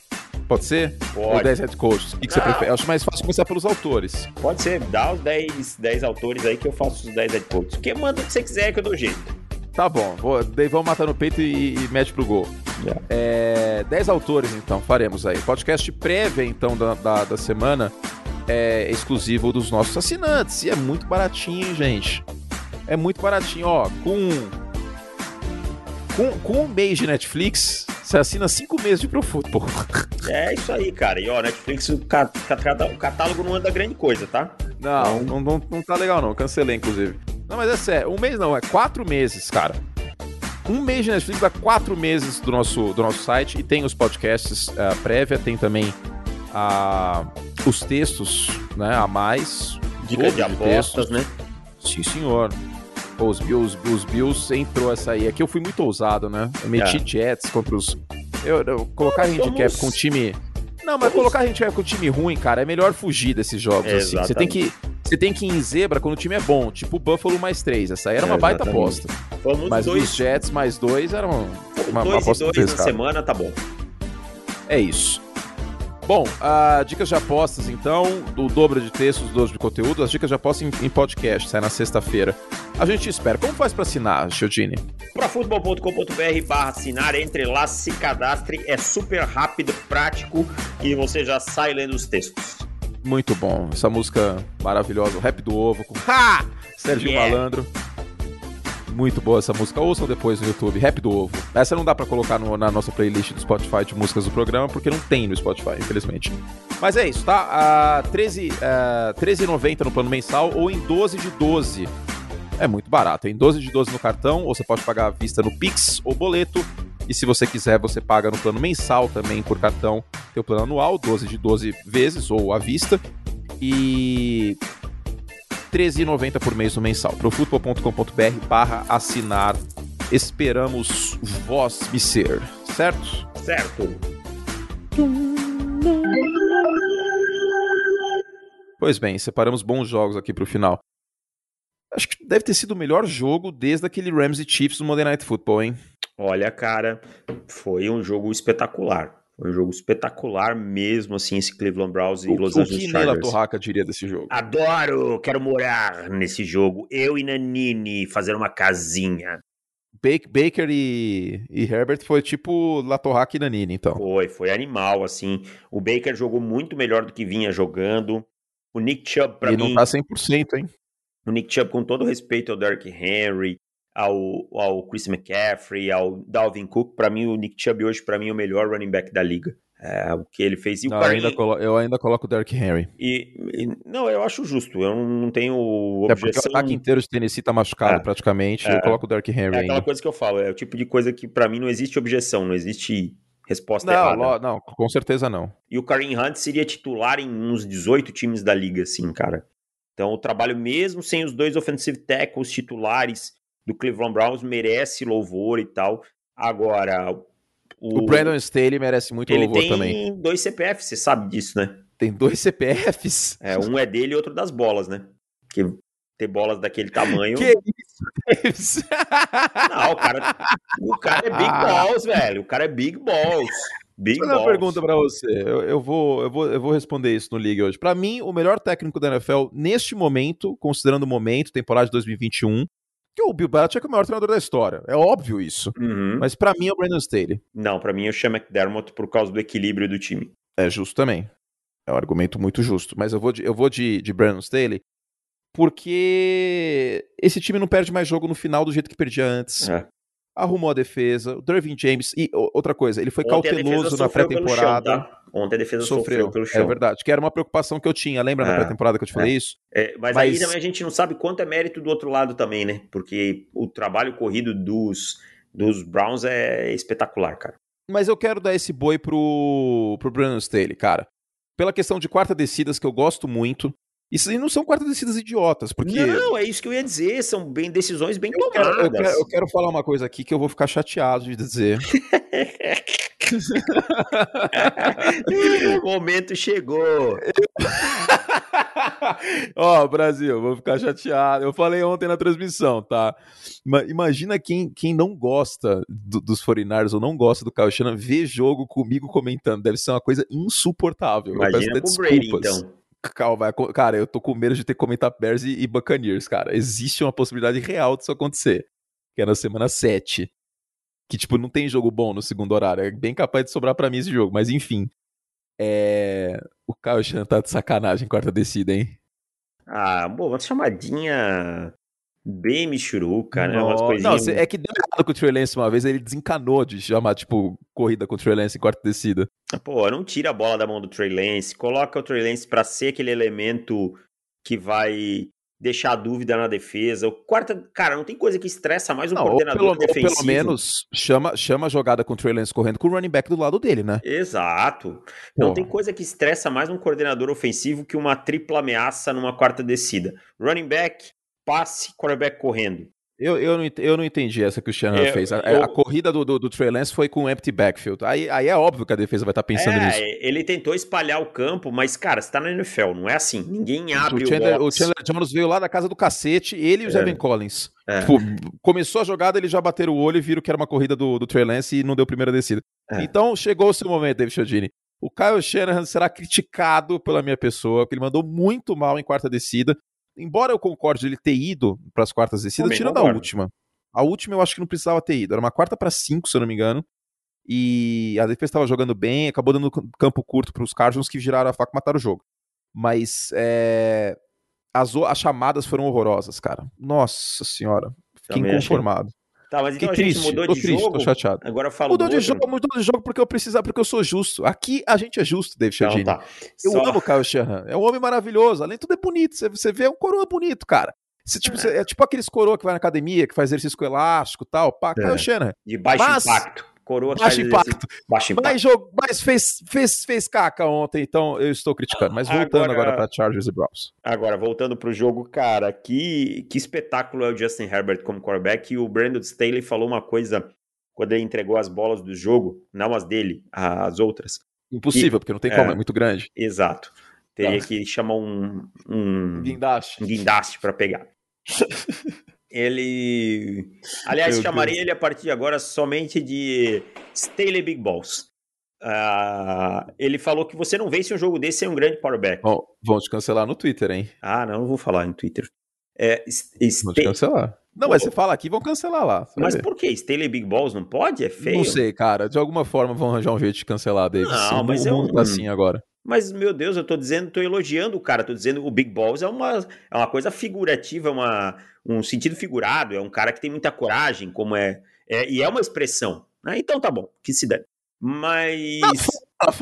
Pode ser? Pode. Ou 10 head coaches? O que, que você prefere? Eu acho mais fácil começar pelos autores. Pode ser. Dá os 10, 10 autores aí que eu faço os 10 head coaches. Que manda o que você quiser que eu dou jeito. Tá bom. Vou, daí vamos matar no peito e, e mete pro gol. Yeah. É, 10 autores, então, faremos aí. Podcast prévia, então, da, da, da semana é exclusivo dos nossos assinantes. E é muito baratinho, gente. É muito baratinho, ó. Com Com, com um mês de Netflix, você assina cinco meses de Pro Football. É isso aí, cara. E ó, Netflix, o, catálogo não anda grande coisa, tá? Não, não, não, não tá legal não. Cancelei, inclusive. Não, mas é sério. Um mês não, é quatro meses, cara. Um mês de Netflix dá quatro meses do nosso, do nosso site e tem os podcasts uh, prévia, tem também uh, os textos né, a mais. Dica de apostas, né? Sim, senhor. Pô, os Bills, os Bills entrou essa aí. Aqui eu fui muito ousado, né? Eu meti é. Jets contra os. Eu, eu colocar Nós handicap somos... com time. Não, mas colocar handicap com time ruim, cara, é melhor fugir desses jogos é, assim. Você tem que. Você tem que ir em zebra quando o time é bom, tipo o Buffalo mais três. Essa aí era é, uma baita aposta. Mas dois... os Jets mais dois eram uma, uma aposta dois, dois na semana, tá bom. É isso. Bom, uh, dicas de apostas, então, do dobro de textos, do dobro de conteúdo, as dicas de apostas em, em podcast, sai na sexta-feira. A gente espera. Como faz para assinar, Chiodini? Profutbol.com.br barra assinar, entre lá, se cadastre, é super rápido, prático e você já sai lendo os textos. Muito bom. Essa música maravilhosa, o rap do ovo com ha! Sérgio yeah. Malandro. Muito boa essa música. Ouçam depois no YouTube, Rap do Ovo. Essa não dá para colocar no, na nossa playlist do Spotify de músicas do programa, porque não tem no Spotify, infelizmente. Mas é isso, tá? Uh, 13, uh, 13,90 no plano mensal ou em 12 de 12. É muito barato. Em 12 de 12 no cartão, ou você pode pagar à vista no Pix ou boleto. E se você quiser, você paga no plano mensal também por cartão. Tem o plano anual, 12 de 12 vezes ou à vista. E 13,90 por mês no mensal. profutbol.com.br barra assinar. Esperamos vós me ser, certo? Certo. Pois bem, separamos bons jogos aqui para o final. Acho que deve ter sido o melhor jogo desde aquele Rams e Chiefs do Monday Night Football, hein? Olha, cara, foi um jogo espetacular. Foi um jogo espetacular mesmo, assim, esse Cleveland Browns e o, Los Angeles Chargers. O que Neila Torraca diria desse jogo? Adoro! Quero morar nesse jogo. Eu e Nanini fazer uma casinha. Baker e, e, Herbert foi tipo Latorraca e Nanini, então. Foi, foi animal, assim. O Baker jogou muito melhor do que vinha jogando. O Nick Chubb, pra e mim... E não tá 100%, hein? O Nick Chubb, com todo respeito ao Derrick Henry, ao, ao Chris McCaffrey, ao Dalvin Cook. Para mim, o Nick Chubb hoje, para mim, é o melhor running back da liga. É, o que ele fez. E não, o eu, ainda colo eu ainda coloco o Derrick Henry. E, e, não, eu acho justo. Eu não tenho objeção. É porque o ataque inteiro de Tennessee tá machucado é, praticamente. É, eu coloco o Derrick Henry. É aquela ainda. coisa que eu falo. É o tipo de coisa que para mim não existe objeção, não existe resposta não, errada. Lo, não, com certeza não. E o Kareem Hunt seria titular em uns 18 times da liga, assim, cara. Então o trabalho, mesmo sem os dois offensive tackles titulares, do Cleveland Browns merece louvor e tal. Agora, o, o Brandon Staley merece muito ele louvor também. Tem dois CPFs, você sabe disso, né? Tem dois CPFs? É, um é dele e outro das bolas, né? Que ter bolas daquele tamanho. Que isso? Não, o cara, o cara é big balls, velho. O cara é big balls. Big Vou fazer uma pergunta para você. Eu, eu, vou, eu, vou, eu vou responder isso no Liga hoje. Para mim, o melhor técnico da NFL neste momento, considerando o momento, temporada de 2021, que o Bill Belichick é o maior treinador da história. É óbvio isso. Uhum. Mas para mim é o Brandon Staley. Não, para mim eu chamo McDermott por causa do equilíbrio do time. É justo também. É um argumento muito justo. Mas eu vou de, eu vou de, de Brandon Staley porque esse time não perde mais jogo no final do jeito que perdia antes. É. Arrumou a defesa. O Dervin James. E outra coisa, ele foi Ontem cauteloso na pré-temporada. Ontem a defesa sofreu, sofreu pelo chão. É verdade, que era uma preocupação que eu tinha. Lembra é, na pré-temporada que eu te falei é. isso? É, mas, mas, aí também a gente não sabe quanto é mérito do outro lado também, né? Porque o trabalho corrido dos, dos Browns é espetacular, cara. Mas eu quero dar esse boi pro, pro Brandon Staley, cara. Pela questão de quarta descidas, que eu gosto muito. Isso não são quartas descidas idiotas, porque. Não, é isso que eu ia dizer, são bem decisões bem eu tomadas. Quero, eu, quero, eu, quero, falar uma coisa aqui que eu vou ficar chateado de dizer. [LAUGHS] [LAUGHS] o momento chegou. [LAUGHS] Ó, oh, Brasil, vou ficar chateado. Eu falei ontem na transmissão, tá? Imagina quem, quem não gosta do, dos 49 ou não gosta do Kyle Shanahan ver jogo comigo comentando. Deve ser uma coisa insuportável. Imagina com o Brady, então. Calma, cara, eu tô com medo de ter que comentar Bears e, e Buccaneers, cara. Existe uma possibilidade real disso acontecer. Que é na semana 7. Que, tipo, não tem jogo bom no segundo horário. É bem capaz de sobrar para mim esse jogo. Mas, enfim. É... O Kyle Shan tá de sacanagem quarta descida, hein? Ah, bom, uma chamadinha bem michuruca, né? Umas coisinhas... Não, é que deu errado com o Trey Lance uma vez, ele desencanou de chamar, tipo, corrida com o Trey Lance em quarta descida. Pô, não tira a bola da mão do Trey Lance, coloca o Trey Lance pra ser aquele elemento que vai deixar a dúvida na defesa. O quarta, cara, não tem coisa que estressa mais um não, coordenador pelo, defensivo. Ou pelo menos chama, chama a jogada com o Trey Lance correndo com o running back do lado dele, né? Exato. Não tem coisa que estressa mais um coordenador ofensivo que uma tripla ameaça numa quarta descida. Running back, passe, quarterback correndo. Eu, eu, não, eu não entendi essa que o Shanahan fez. A, eu, a, corrida do, do, do Trey Lance foi com empty backfield. Aí, aí é óbvio que a defesa vai estar tá pensando é, nisso. Ele tentou espalhar o campo, mas, cara, você tá na NFL, não é assim. Ninguém abre o Chandler, o, o Chandler Jones veio lá da casa do cacete, ele e o é. Evan Collins. É. Tipo, começou a jogada, eles já bateram o olho e viram que era uma corrida do, do Trey Lance e não deu primeira descida. É. Então, chegou o seu momento, David Chiodini. O Kyle Shanahan será criticado pela minha pessoa, porque ele mandou muito mal em quarta descida. Embora eu concorde ele ter ido para as quartas descidas, tirando a última. A última eu acho que não precisava ter ido. Era uma quarta para cinco, se eu não me engano. E a defesa estava jogando bem, acabou dando campo curto para os Cardinals que giraram a faca e mataram o jogo. Mas é... as, as chamadas foram horrorosas, cara. Nossa senhora. Fiquei Também inconformado. Tá, mas então que a triste, gente mudou tô de triste, jogo. Tô chateado. Agora falo mudou de jogo, mudou de jogo porque eu precisava, porque eu sou justo. Aqui a gente é justo, David então, tá. Eu Só... amo o Kyle Shanahan. É um homem maravilhoso. Além de tudo é bonito. Você, você vê é um coroa bonito, cara. Você, tipo, é. é tipo aqueles coroa que vai na academia, que faz exercício com elástico e tal. Pá, é. Shanahan. De baixo Mas, impacto. Coroa baixo impacto. baixo impacto. Mas, jogo, mas fez, fez, fez caca ontem, então eu estou criticando. Mas voltando agora, agora para Chargers e Browns. Agora, voltando para o jogo, cara, que, que espetáculo é o Justin Herbert como quarterback. E o Brandon Staley falou uma coisa quando ele entregou as bolas do jogo, não as dele, as outras. Impossível, porque não tem como, é, é muito grande. Exato. Teria tá. que chamar um, um guindaste, um guindaste para pegar. [LAUGHS] ele. Aliás, Meu chamaria Deus. ele a partir de agora somente de Staley Big Balls. Uh, ele falou que você não vence um jogo desse sem um grande powerback. Bom, vão te cancelar no Twitter, hein? Ah, não, não vou falar no Twitter. É, Vão te cancelar. Não, mas você fala aqui, vão cancelar lá. Mas ver. por que? Staley Big Balls não pode? É feio? Não sei, cara. De alguma forma vão arranjar um jeito de cancelar, Davis. Não, mas o mundo é um... tá assim agora. Mas, meu Deus, eu tô dizendo, tô elogiando o cara, tô dizendo que o Big Balls é uma, é uma coisa figurativa, uma, um sentido figurado, é um cara que tem muita coragem, como é, é e é uma expressão. Né? Então tá bom, que se dane. Mas.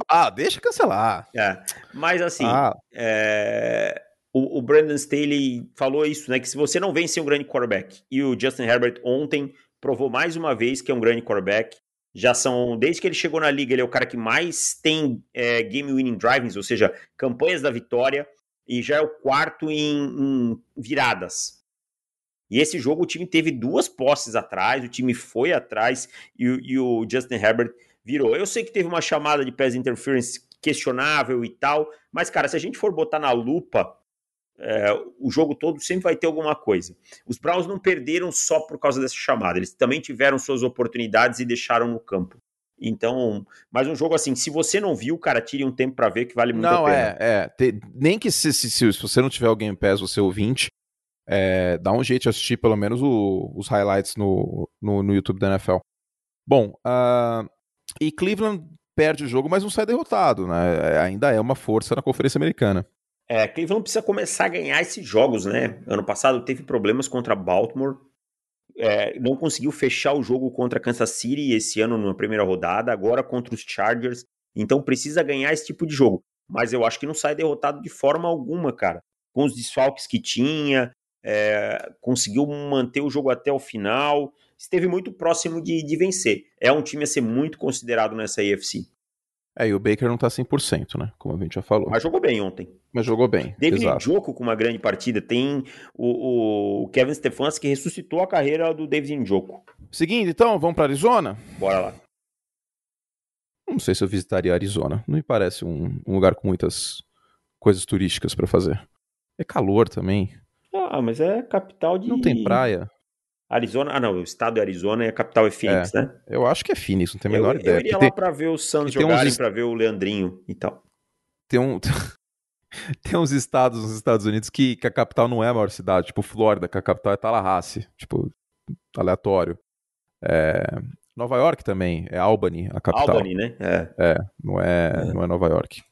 Ah, deixa cancelar. É, mas assim, ah. é, o, o, Brandon Staley falou isso, né? Que se você não vence um grande quarterback, e o Justin Herbert ontem provou mais uma vez que é um grande quarterback, já são, desde que ele chegou na liga, ele é o cara que mais tem é, game winning drivings, ou seja, campanhas da vitória, e já é o quarto em, em, viradas. E esse jogo o time teve duas posses atrás, o time foi atrás e, e o Justin Herbert virou. Eu sei que teve uma chamada de pass interference questionável e tal, mas cara, se a gente for botar na lupa é, o jogo todo sempre vai ter alguma coisa. Os Browns não perderam só por causa dessa chamada, eles também tiveram suas oportunidades e deixaram no campo. Então, mas um jogo assim, se você não viu, cara, tire um tempo para ver que vale muito não, a pena. Não, é, é. nem que se, se, se, você não tiver o Game Pass, você ouvinte, é, dá um jeito de assistir pelo menos o, os highlights no, no, no, YouTube da NFL. Bom, uh, e Cleveland perde o jogo, mas não sai derrotado, né? É, ainda é uma força na Conferência Americana. É, Cleveland precisa começar a ganhar esses jogos, né? Ano passado teve problemas contra Baltimore, é, não conseguiu fechar o jogo contra Kansas City esse ano na primeira rodada, agora contra os Chargers. Então precisa ganhar esse tipo de jogo. Mas eu acho que não sai derrotado de forma alguma, cara. Com os desfalques que tinha, é, conseguiu manter o jogo até o final, esteve muito próximo de, de vencer. É um time a ser muito considerado nessa AFC. É, e o Baker não tá 100%, né? Como a gente já falou. Mas jogou bem ontem. Mas jogou bem. David Njoku com uma grande partida. Tem o, o Kevin Stefanski que ressuscitou a carreira do David Njoku. Seguinte, então, vamos para Arizona? Bora lá. Não sei se eu visitaria Arizona. Não me parece um, um lugar com muitas coisas turísticas para fazer. É calor também. Ah, mas é capital de. Não tem praia. Arizona, ah não, o estado é Arizona e a capital é Phoenix, é, né? Eu acho que é Phoenix, não tenho a menor eu, ideia. Eu iria lá pra ver os Suns jogarem, uns... pra ver o Leandrinho e tal. Tem um... [LAUGHS] tem uns estados nos Estados Unidos que, que a capital não é a maior cidade, tipo Flórida, que a capital é Tallahassee, tipo, aleatório. É... Nova York também, é Albany, a capital. Albany, né? É, é não, é, é. não é Nova York.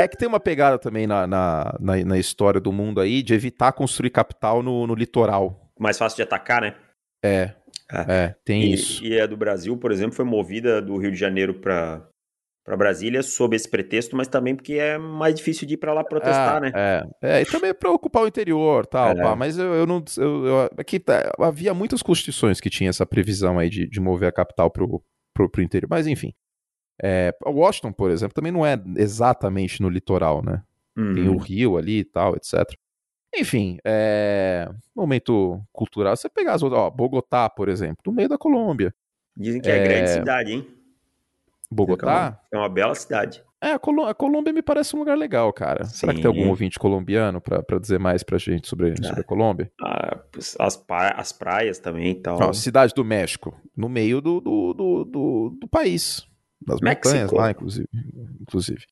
É que tem uma pegada também na, na, na, na história do mundo aí de evitar construir capital no, no litoral. Mais fácil de atacar, né? É. É, é tem e, isso. E a do Brasil, por exemplo, foi movida do Rio de Janeiro para para Brasília sob esse pretexto, mas também porque é mais difícil de ir para lá protestar, ah, né? É, é, e também para ocupar o interior, tal, é. pá, mas eu, eu não, eu, eu, aqui tá, havia muitas constituições que tinha essa previsão aí de, de mover a capital pro, pro, pro interior, mas enfim, é, Washington, por exemplo, também não é exatamente no litoral, né? Uhum. Tem o rio ali e tal, etc. Enfim, é... momento cultural. Você pegar as outras, ó, Bogotá, por exemplo, no meio da Colômbia. Dizem que é, é grande cidade, hein? Bogotá? É uma bela cidade. É, a, Colô a Colômbia me parece um lugar legal, cara. Sim. Será que tem algum ouvinte colombiano para dizer mais pra gente sobre, é. sobre a Colômbia? Ah, as, pra as praias também e tal. Cidade do México, no meio do, do, do, do, do país. Das montanhas lá, inclusive. inclusive.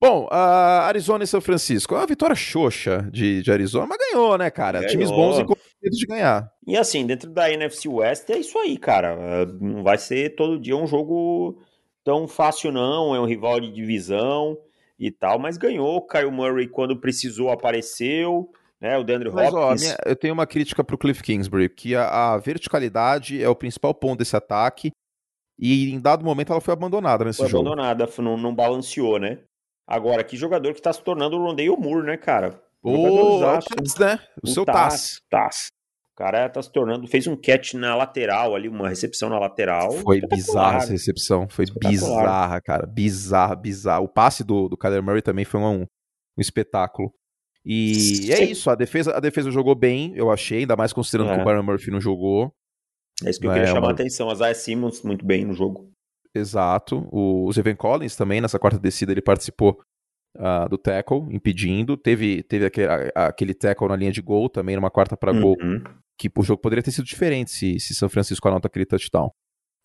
Bom, Arizona e São Francisco. É uma vitória xoxa de, de Arizona, mas ganhou, né, cara? Ganhou. Times bons e com de ganhar. E assim, dentro da NFC West é isso aí, cara. Não vai ser todo dia um jogo tão fácil, não. É um rival de divisão e tal, mas ganhou. O Kyle Murray, quando precisou, apareceu. Né, o Deandre Mas, Hopkins. Ó, minha, eu tenho uma crítica pro Cliff Kingsbury, que a, a, verticalidade é o principal ponto desse ataque. E em dado momento ela foi abandonada nesse foi jogo. Abandonada, não, não balanceou, né? Agora, que jogador que tá se tornando o Rondale Moore, né, cara? O, Taz, né? O, o seu Taz. Taz. O cara tá se tornando, fez um catch na lateral ali, uma recepção na lateral. Foi bizarra essa recepção, foi bizarra, cara. Bizarra, bizarra. O passe do, do Kyler Murray também foi um, um espetáculo. E Sim. é isso, a defesa, a defesa jogou bem, eu achei, ainda mais considerando é. que o Byron Murphy não jogou. É isso que eu queria é chamar uma... a atenção. A Zaya Simmons muito bem no jogo. Exato. O Zeven Collins também, nessa quarta descida, ele participou uh, do tackle, impedindo. Teve, teve aquele, aquele tackle na linha de gol também, numa quarta para gol, uhum. que o jogo poderia ter sido diferente se, se São Francisco anota aquele touchdown.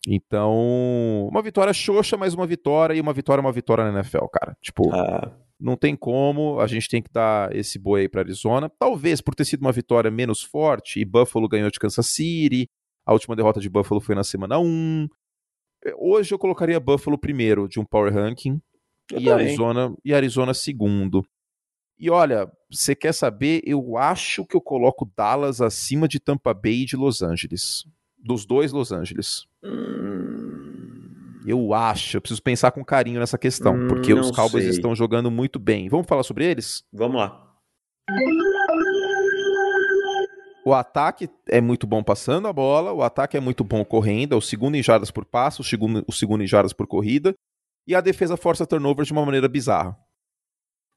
Então, uma vitória xoxa, mas uma vitória, e uma vitória é uma vitória na NFL, cara. Tipo, ah. não tem como, a gente tem que dar esse boi aí pra Arizona. Talvez por ter sido uma vitória menos forte, e Buffalo ganhou de Kansas City, a última derrota de Buffalo foi na semana 1. Hoje eu colocaria Buffalo primeiro de um power ranking eu e Arizona e Arizona segundo. E olha, você quer saber? Eu acho que eu coloco Dallas acima de Tampa Bay e de Los Angeles. Dos dois Los Angeles. Hum... Eu acho, eu preciso pensar com carinho nessa questão, hum, porque os Cowboys sei. estão jogando muito bem. Vamos falar sobre eles? Vamos lá. O ataque é muito bom passando a bola, o ataque é muito bom correndo, é o segundo em jardas por passo, o segundo, o segundo em jardas por corrida, e a defesa força turnovers de uma maneira bizarra.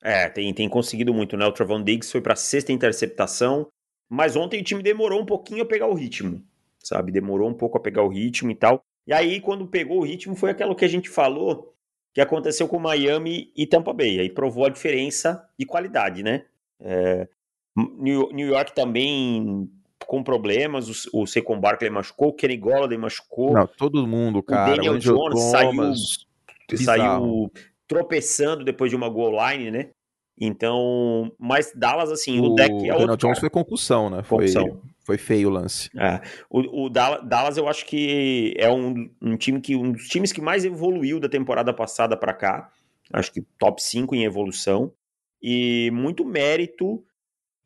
É, tem, tem conseguido muito, né? O Travon Diggs foi para sexta interceptação, mas ontem o time demorou um pouquinho a pegar o ritmo, sabe? Demorou um pouco a pegar o ritmo e tal. E aí, quando pegou o ritmo, foi aquilo que a gente falou que aconteceu com Miami e Tampa Bay. Aí provou a diferença de qualidade, né? É, New York também com problemas, o, o Saquon Barkley machucou, o Kenny Golladay machucou. Não, todo mundo, cara. O Daniel Jones saiu, saiu tropeçando depois de uma goal line, né? Então, mas Dallas, assim, o, o deck é o Daniel Jones foi concussão, né? Concussão. Foi, foi feio o lance. É. O, o Dallas, eu acho que é um, um time que um dos times que mais evoluiu da temporada passada para cá. Acho que top 5 em evolução. E muito mérito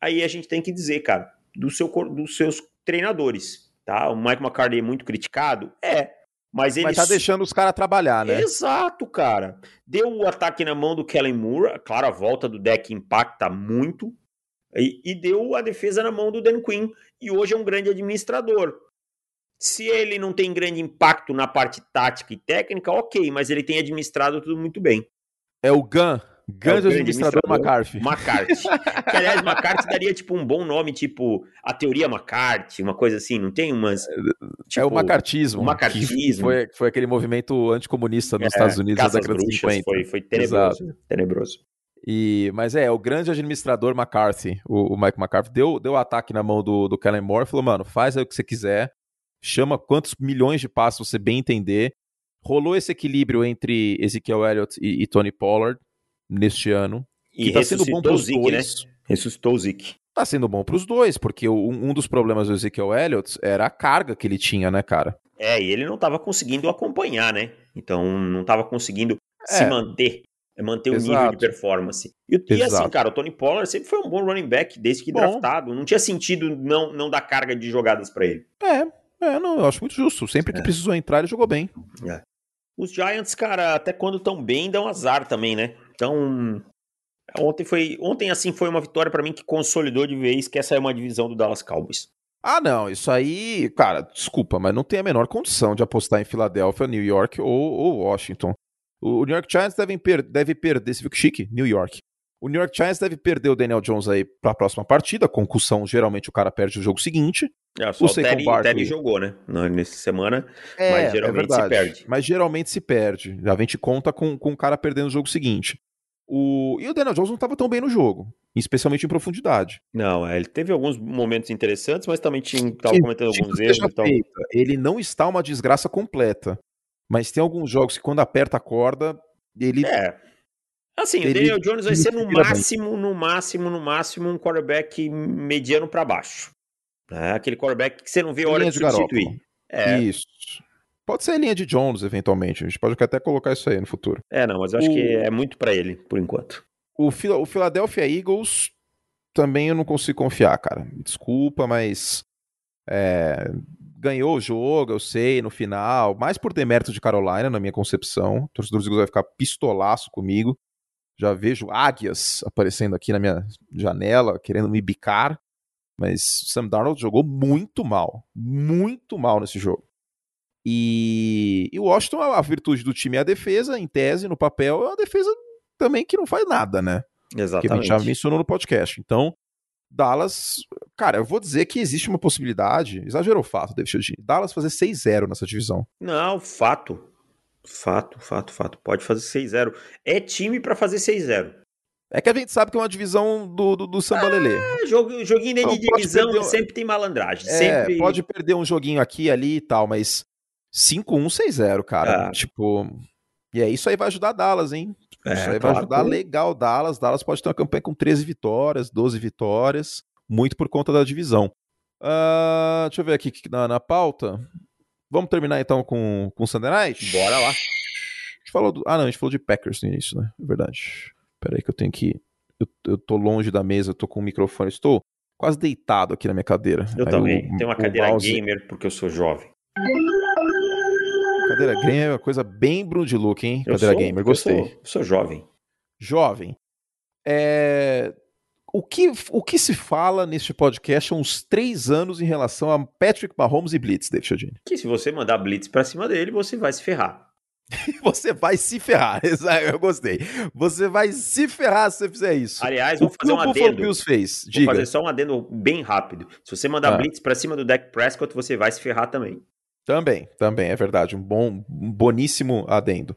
aí a gente tem que dizer, cara, do seu, dos seus treinadores, tá? O Mike McCarthy é muito criticado? É, mas ele... Mas tá deixando os caras trabalhar, né? Exato, cara. Deu o ataque na mão do Kellen Moore, claro, a volta do deck impacta muito, e, e deu a defesa na mão do Dan Quinn, e hoje é um grande administrador. Se ele não tem grande impacto na parte tática e técnica, ok, mas ele tem administrado tudo muito bem. É o Gun Grande, é administrador, administrador McCarthy. McCarthy. [LAUGHS] que, aliás, McCarthy daria, tipo, um bom nome, tipo, a teoria McCarthy, uma coisa assim, não tem umas... Tipo, é o macartismo. O macartismo. Foi, foi aquele movimento anticomunista nos é, Estados Unidos da década de 50. Foi, foi tenebroso, Exato. tenebroso. E, mas é, o grande administrador McCarthy, o, o Mike McCarthy, deu, deu ataque na mão do, do Kellen Moore, falou, mano, faz aí o que você quiser, chama quantos milhões de passos você bem entender. Rolou esse equilíbrio entre Ezekiel Elliott e, e Tony Pollard, neste ano. E tá sendo bom pros Zic, dois. Né? Ressuscitou o Zic. Tá sendo bom pros dois, porque um dos problemas do Ezekiel Elliott era a carga que ele tinha, né, cara? É, e ele não tava conseguindo acompanhar, né? Então não tava conseguindo é. se manter. É manter o nível de performance. E, e, assim, cara, o Tony Pollard sempre foi um bom running back desde que bom. draftado. Não tinha sentido não, não dar carga de jogadas para ele. É, é, não, eu acho muito justo. Sempre que é. precisou entrar, ele jogou bem. É. Os Giants, cara, até quando estão bem, dão azar também, né? Então, ontem foi, ontem assim foi uma vitória para mim que consolidou de vez que essa é uma divisão do Dallas Cowboys. Ah, não, isso aí, cara, desculpa, mas não tem a menor condição de apostar em Filadélfia, New York ou, ou Washington. O New York Giants devem per deve perder, você viu que chique? New York. O New York Giants deve perder o Daniel Jones aí para a próxima partida. Concussão, geralmente o cara perde o jogo seguinte. É, o, o Terry, Barkley... Terry jogou, né? Nessa semana, é, mas é geralmente é se perde. Mas geralmente se perde. A gente conta com, com o cara perdendo o jogo seguinte. O... E o Daniel Jones não estava tão bem no jogo, especialmente em profundidade. Não, é, ele teve alguns momentos interessantes, mas também estava cometendo alguns erros. Então... Ele não está uma desgraça completa, mas tem alguns jogos que quando aperta a corda, ele... É, Assim, ele, o Daniel Jones vai ser no máximo, bem. no máximo, no máximo um quarterback mediano para baixo. É aquele quarterback que você não vê a hora de, de substituir. É. Isso. Pode ser a linha de Jones, eventualmente. A gente pode até colocar isso aí no futuro. É, não, mas eu acho o... que é muito para ele, por enquanto. O, o Philadelphia Eagles também eu não consigo confiar, cara. Desculpa, mas. É, ganhou o jogo, eu sei, no final, mais por demérito de Carolina, na minha concepção. O torcedor dos Eagles vai ficar pistolaço comigo. Já vejo águias aparecendo aqui na minha janela, querendo me bicar. Mas Sam Darnold jogou muito mal. Muito mal nesse jogo. E, e o Washington, a virtude do time é a defesa, em tese, no papel, é uma defesa também que não faz nada, né? Exatamente. Que a gente já mencionou no podcast. Então, Dallas, cara, eu vou dizer que existe uma possibilidade, exagerou o fato, David Chodini, Dallas fazer 6-0 nessa divisão. Não, fato. Fato, fato, fato. Pode fazer 6-0. É time para fazer 6-0. É que a gente sabe que é uma divisão do, do, do Samba Lelê. É, jogo, joguinho então, de divisão perder... sempre tem malandragem. É, sempre... pode perder um joguinho aqui ali e tal, mas 5-1, 6-0, cara. É. Tipo. E é isso aí vai ajudar Dallas, hein? É, isso aí claro vai ajudar legal Dallas. Dallas pode ter uma campanha com 13 vitórias, 12 vitórias, muito por conta da divisão. Uh, deixa eu ver aqui na, na pauta. Vamos terminar então com, com Sunday Night? Bora lá. A gente falou do... Ah, não, a gente falou de Packers no início, né? É verdade. Pera aí que eu tenho que. Eu, eu tô longe da mesa, eu tô com o microfone, estou quase deitado aqui na minha cadeira. Eu aí também. O, Tenho uma cadeira mouse... gamer porque eu sou jovem. Cadeira gamer é uma coisa bem Bruno de look, hein? Cadeira sou, gamer, gostei. Eu sou, eu sou jovem. Jovem. É o que, o que se fala neste podcast há uns três anos em relação a Patrick Mahomes e Blitz, David Chodini? Que se você mandar Blitz pra cima dele, você vai se ferrar. [LAUGHS] você vai se ferrar, [LAUGHS] eu gostei. Você vai se ferrar se você fizer isso. Aliás, vou fazer um adendo. Bills fez? Vou Diga. fazer só um adendo bem rápido. Se você mandar ah. Blitz pra cima do Dak Prescott, você vai se ferrar também. Também, também, é verdade. Um bom, um boníssimo adendo.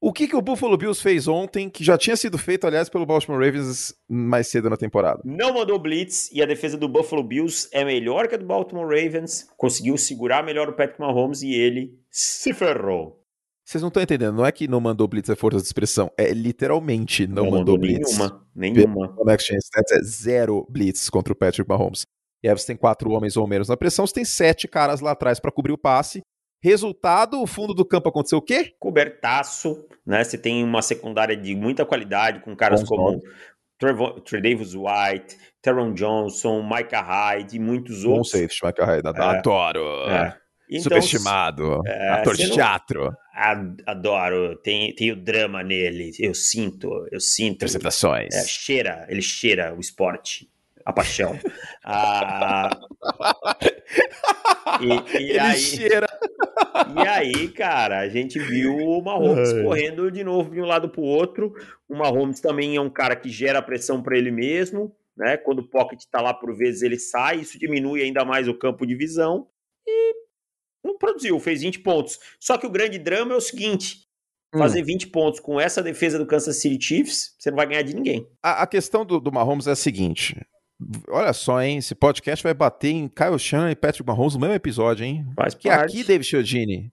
O que, que o Buffalo Bills fez ontem, que já tinha sido feito, aliás, pelo Baltimore Ravens mais cedo na temporada? Não mandou blitz e a defesa do Buffalo Bills é melhor que a do Baltimore Ravens, conseguiu segurar melhor o Patrick Mahomes e ele se ferrou. Vocês não estão entendendo, não é que não mandou blitz é força de expressão, é literalmente não, não mandou, mandou blitz. Nenhuma, nenhuma. O Stats é zero blitz contra o Patrick Mahomes. E aí você tem quatro homens ou menos na pressão, você tem sete caras lá atrás para cobrir o passe, Resultado, o fundo do campo aconteceu o quê? Cobertaço, né? Você tem uma secundária de muita qualidade, com caras Bons como Trevor, Davis White, Teron Johnson, Micah Hyde e muitos Bom outros. Bom safety, Micah Hyde. É, adoro. É. Então, Superestimado. É, ator de teatro. Adoro. Tem, tem o drama nele. Eu sinto, eu sinto. Interceptações. É, cheira, ele cheira o esporte a paixão. ah, e, e Ele aí, cheira. E aí, cara, a gente viu o Mahomes Ai. correndo de novo de um lado para o outro. O Mahomes também é um cara que gera pressão para ele mesmo, né? Quando o pocket está lá por vezes ele sai, isso diminui ainda mais o campo de visão. E não produziu, fez 20 pontos. Só que o grande drama é o seguinte: hum. fazer 20 pontos com essa defesa do Kansas City Chiefs, você não vai ganhar de ninguém. A, a questão do, do Mahomes é a seguinte: Olha só, hein? Esse podcast vai bater em Kyle Shannon e Patrick Mahomes no mesmo episódio, hein? Faz que parte. aqui, David Chiodini,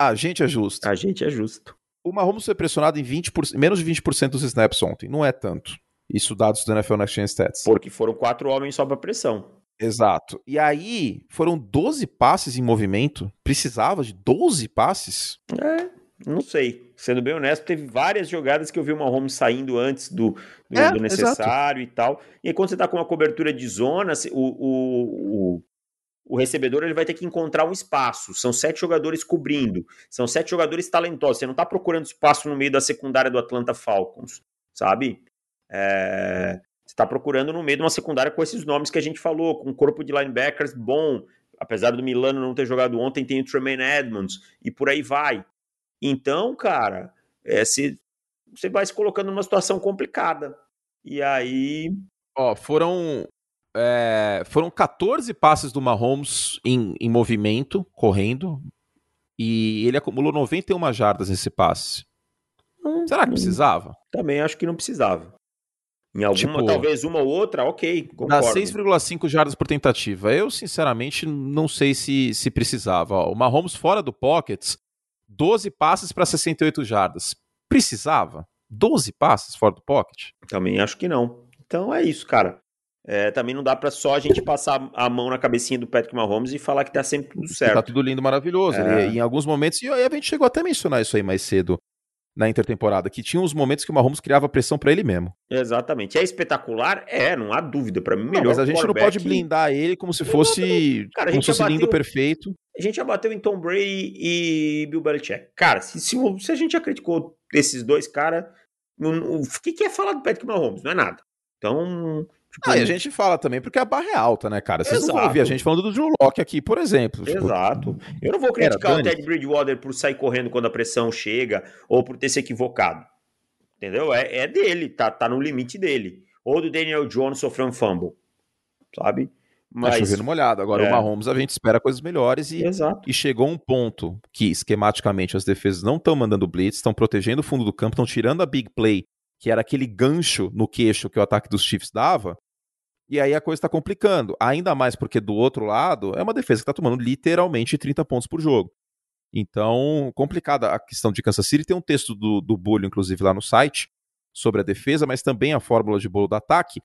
a gente é justo. A gente é justo. O Mahomes foi pressionado em 20%, menos de 20% dos snaps ontem. Não é tanto. Isso dados do NFL Next Gen Stats. Porque foram quatro homens sob a pressão. Exato. E aí, foram 12 passes em movimento. Precisava de 12 passes? É. não sei. Sendo bem honesto, teve várias jogadas que eu vi o Mahomes saindo antes do, do, é, do necessário exato. e tal. E aí, quando você tá com uma cobertura de zona, o, o, o, o, recebedor ele vai ter que encontrar um espaço. São sete jogadores cobrindo. São sete jogadores talentosos. Você não tá procurando espaço no meio da secundária do Atlanta Falcons, sabe? É, você está procurando no meio de uma secundária com esses nomes que a gente falou, com um corpo de linebackers bom. Apesar do Milano não ter jogado ontem, tem o Tremaine Edmonds e por aí vai. Então, cara, é, se, você vai se colocando numa situação complicada. E aí. Ó, foram. É, foram 14 passes do Mahomes em, em movimento, correndo. E ele acumulou 91 jardas nesse passe. Hum, Será que hum. precisava? Também acho que não precisava. Em alguma, tipo, talvez uma ou outra, ok. Concordo. Dá 6,5 jardas por tentativa. Eu, sinceramente, não sei se, se precisava. O Mahomes fora do pockets, 12 passes para 68 jardas. Precisava? 12 passes fora do pocket? Também acho que não. Então é isso, cara. É, também não dá para só a gente passar a mão na cabecinha do Patrick Mahomes e falar que tá sempre tudo certo. Tá tudo lindo, maravilhoso. É. E, em alguns momentos, e a gente chegou até a mencionar isso aí mais cedo na intertemporada, que tinha uns momentos que o Mahomes criava pressão para ele mesmo. Exatamente. É espetacular? É, não há dúvida. Para mim, melhor. Não, mas a gente não pode blindar ele como se fosse, Cara, como se fosse bateu, lindo, perfeito. A gente já bateu em Tom Brady e Bill Belichick. Cara, se, se, se a gente já criticou esses dois caras, o que, que é falar do Patrick Mahomes? Não é nada. Então, Tipo, ah, e a gente fala também porque a barra é alta, né, cara? Vocês Exato. não vão ouvir a gente falando do Drew Locke aqui, por exemplo. Tipo, Exato. Eu não vou criticar o Ted Bridgewater por sair correndo quando a pressão chega ou por ter se equivocado. Entendeu? É, é dele, tá, tá no limite dele. Ou do Daniel Jones sofreu um fumble, sabe? Tá Mas, tá chovendo molhado. Agora é. o Mahomes a gente espera coisas melhores e, e chegou um ponto que esquematicamente as defesas não estão mandando blitz, estão protegendo o fundo do campo, estão tirando a big play, que era aquele gancho no queixo que o ataque dos Chiefs dava, e aí a coisa está complicando. Ainda mais porque do outro lado é uma defesa que está tomando literalmente 30 pontos por jogo. Então, complicada a questão de Kansas City. Tem um texto do, do Bulho, inclusive, lá no site, sobre a defesa, mas também a fórmula de bolo do ataque.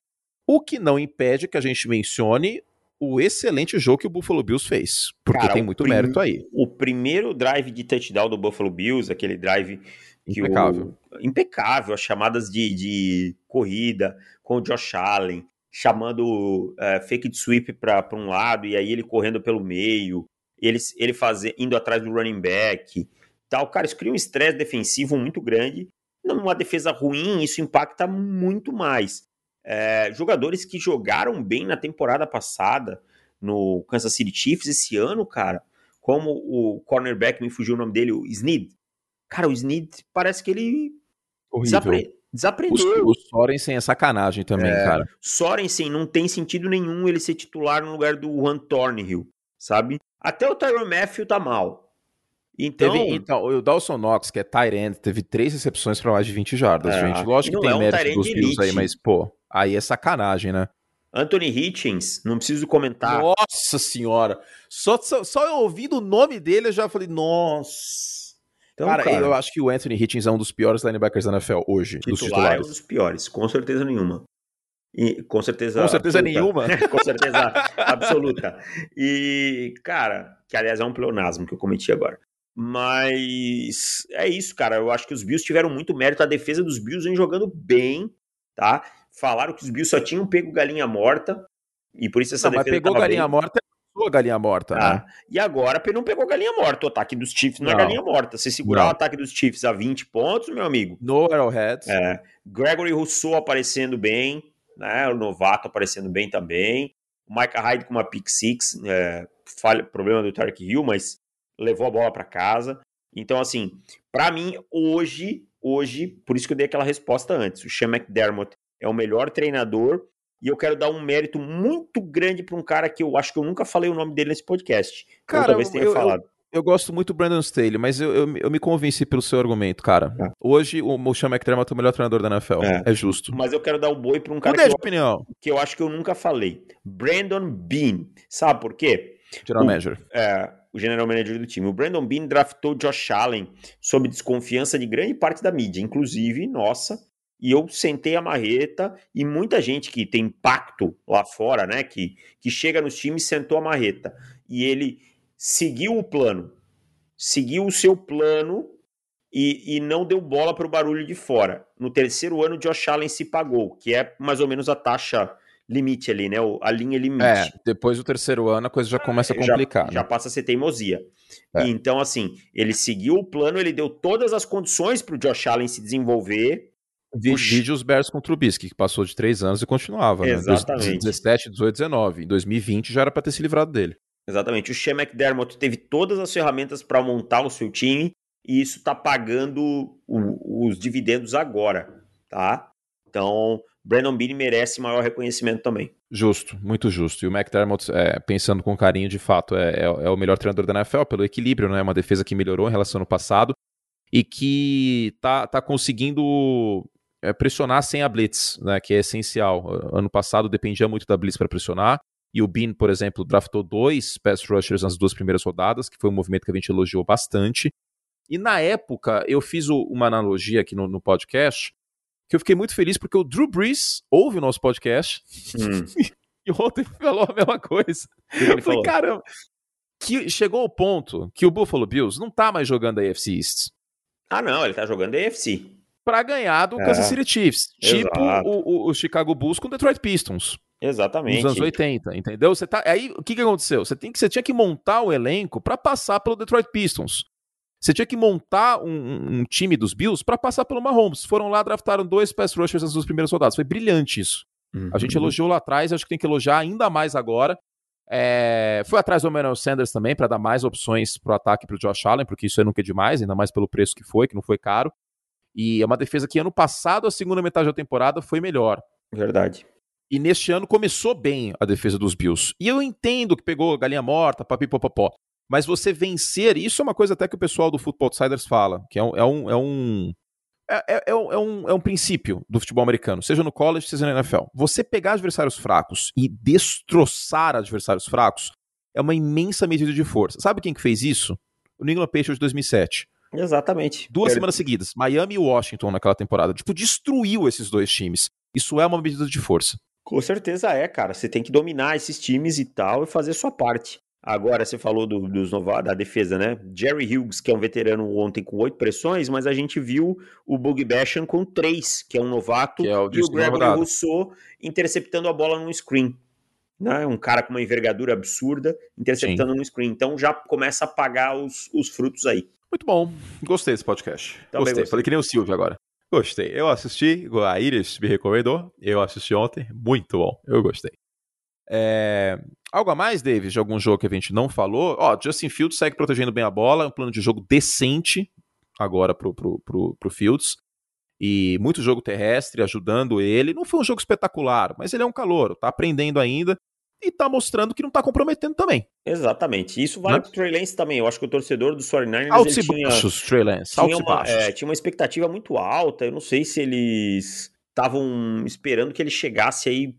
O que não impede que a gente mencione o excelente jogo que o Buffalo Bills fez. Porque Cara, tem muito mérito aí. O primeiro drive de touchdown do Buffalo Bills, aquele drive impecável. O, impecável, as chamadas de, de corrida com o Josh Allen, chamando é, fake sweep para um lado e aí ele correndo pelo meio, ele, ele fazer, indo atrás do running back, tal. Cara, isso cria um estresse defensivo muito grande. Numa defesa ruim, isso impacta muito mais. É, jogadores que jogaram bem na temporada passada no Kansas City Chiefs esse ano, cara, como o cornerback, me fugiu o nome dele, o Snead. Cara, o Snead parece que ele Horrível. Desaprendeu. O, o Sorensen é sacanagem também, é, cara. Sorensen não tem sentido nenhum ele ser titular no lugar do Juan Thornhill, sabe? Até o Tyron Matthew tá mal. Então, teve, então, o Dawson Knox, que é tight end, teve três recepções para mais de 20 jardas, é, gente. Lógico que tem é um mérito dos Bills aí, mas, pô, aí é sacanagem, né? Anthony Hitchens, não preciso comentar. Nossa senhora! Só, só, só eu ouvindo o nome dele, eu já falei, nossa... Então, cara, cara, eu acho que o Anthony Hitchens é um dos piores linebackers da NFL hoje, titular dos titulares. é um dos piores, com certeza nenhuma. E, com certeza. Com certeza absoluta. nenhuma. [LAUGHS] com certeza absoluta. E, cara, que aliás é um pleonasmo que eu cometi agora. Mas é isso, cara. Eu acho que os Bills tiveram muito mérito. A defesa dos Bills vem jogando bem, tá? Falaram que os Bills só tinham pego galinha morta. E por isso essa Não, defesa. Mas pegou galinha bem. morta a galinha morta, ah, né? E agora não pegou galinha morta. O ataque dos Chiefs não, é não é galinha morta. Se segurar não. o ataque dos Chiefs a 20 pontos, meu amigo. No Arrowhead. É. Gregory Rousseau aparecendo bem, né? O novato aparecendo bem também. O Micah Hyde com uma pick six, é, falha, problema do Tark Hill, mas levou a bola para casa. Então, assim, para mim, hoje, hoje, por isso que eu dei aquela resposta antes. O Sean McDermott é o melhor treinador e eu quero dar um mérito muito grande para um cara que eu acho que eu nunca falei o nome dele nesse podcast. Cara, talvez tenha eu, falado. Eu, eu, gosto muito do Brandon Staley, mas eu, eu, eu, me convenci pelo seu argumento, cara. É. Hoje o, o Sean McDermott é o melhor treinador da NFL. É, é justo. Mas eu quero dar o boi para um cara que eu, opinião. que eu acho que eu nunca falei. Brandon Bean. Sabe por quê? General Manager. É, o general manager do time. O Brandon Bean draftou Josh Allen sob desconfiança de grande parte da mídia, inclusive nossa, e eu sentei a marreta e muita gente que tem impacto lá fora, né, que, que chega nos times, sentou a marreta. E ele seguiu o plano, seguiu o seu plano e, e não deu bola para o barulho de fora. No terceiro ano, Josh Allen se pagou, que é mais ou menos a taxa limite ali, né? A linha limite. É, depois do terceiro ano a coisa já começa a complicar. Já, né? já passa a ser teimosia. É. Então, assim, ele seguiu o plano, ele deu todas as condições para o Josh Allen se desenvolver. Vídeo os Bears contra o Trubisky, que passou de três anos e continuava. Exatamente. Né? 17, 18, 19. Em 2020 já era para ter se livrado dele. Exatamente. O Shea McDermott teve todas as ferramentas para montar o seu time e isso está pagando o, os dividendos agora, tá? Então, Brandon Beane merece maior reconhecimento também. Justo, muito justo. E o McDermott, é, pensando com carinho, de fato, é, é, é, o melhor treinador da NFL pelo equilíbrio, né? Uma defesa que melhorou em relação ao passado e que tá, tá conseguindo é, pressionar sem a blitz, né? Que é essencial. Ano passado dependia muito da blitz para pressionar. E o Bean, por exemplo, draftou dois pass rushers nas duas primeiras rodadas, que foi um movimento que a gente elogiou bastante. E na época, eu fiz o, uma analogia aqui no, no, podcast, que eu fiquei muito feliz porque o Drew Brees ouve o nosso podcast hum. [LAUGHS] e ontem falou a mesma coisa. eu falei, caramba, que chegou ao ponto que o Buffalo Bills não tá mais jogando a AFC East. Ah, não, ele tá jogando a AFC. Pra ganhar do é, Kansas City Chiefs. Tipo o, o, o, Chicago Bulls com o Detroit Pistons. Exatamente. Nos anos 80, entendeu? Você tá, aí o que, que aconteceu? Você, tem que, você tinha que montar o elenco para passar pelo Detroit Pistons. Você tinha que montar um, um time dos Bills para passar pelo Mahomes. Foram lá, draftaram dois pass rushers nas duas primeiras rodadas. Foi brilhante isso. Uhum. A gente uhum. elogiou lá atrás, acho que tem que elogiar ainda mais agora. É, foi atrás do Emmanuel Sanders também, para dar mais opções para o ataque para o Josh Allen, porque isso é nunca é demais, ainda mais pelo preço que foi, que não foi caro. E é uma defesa que ano passado, a segunda metade da temporada, foi melhor. Verdade. E neste ano começou bem a defesa dos Bills. E eu entendo que pegou galinha morta, papipopopó. Mas você vencer, isso é uma coisa até que o pessoal do Football Outsiders fala, que é um. É um, é um é, é, é, um, é um princípio do futebol americano, seja no college, seja na NFL. Você pegar adversários fracos e destroçar adversários fracos é uma imensa medida de força. Sabe quem que fez isso? O New England Patriots de 2007. Exatamente. Duas semanas seguidas, Miami e Washington naquela temporada. Tipo, destruiu esses dois times. Isso é uma medida de força. Com certeza é, cara. Você tem que dominar esses times e tal e fazer sua parte. Agora você falou do, dos novatos, da defesa, né? Jerry Hughes, que é um veterano ontem com oito pressões, mas a gente viu o Bug Basham com três, que é um novato, é o e o Gregory Rousseau interceptando a bola num screen. Né? Um cara com uma envergadura absurda interceptando Sim. no screen. Então já começa a pagar os, os frutos aí. Muito bom. Gostei desse podcast. Gostei. gostei. Falei que nem o Silvio agora. Gostei. Eu assisti, a Iris me recomendou. Eu assisti ontem. Muito bom. Eu gostei. É... Algo a mais, Davis, de algum jogo que a gente não falou? Ó, Justin Fields segue protegendo bem a bola, um plano de jogo decente agora pro, pro, pro, pro Fields. E muito jogo terrestre ajudando ele. Não foi um jogo espetacular, mas ele é um calor, tá aprendendo ainda e tá mostrando que não tá comprometendo também. Exatamente. Isso vale né? pro Trey Lance também. Eu acho que o torcedor do 49ers... Altos e tinha, baixos, Trey Lance. Tinha, uma, é, tinha uma expectativa muito alta. Eu não sei se eles estavam esperando que ele chegasse aí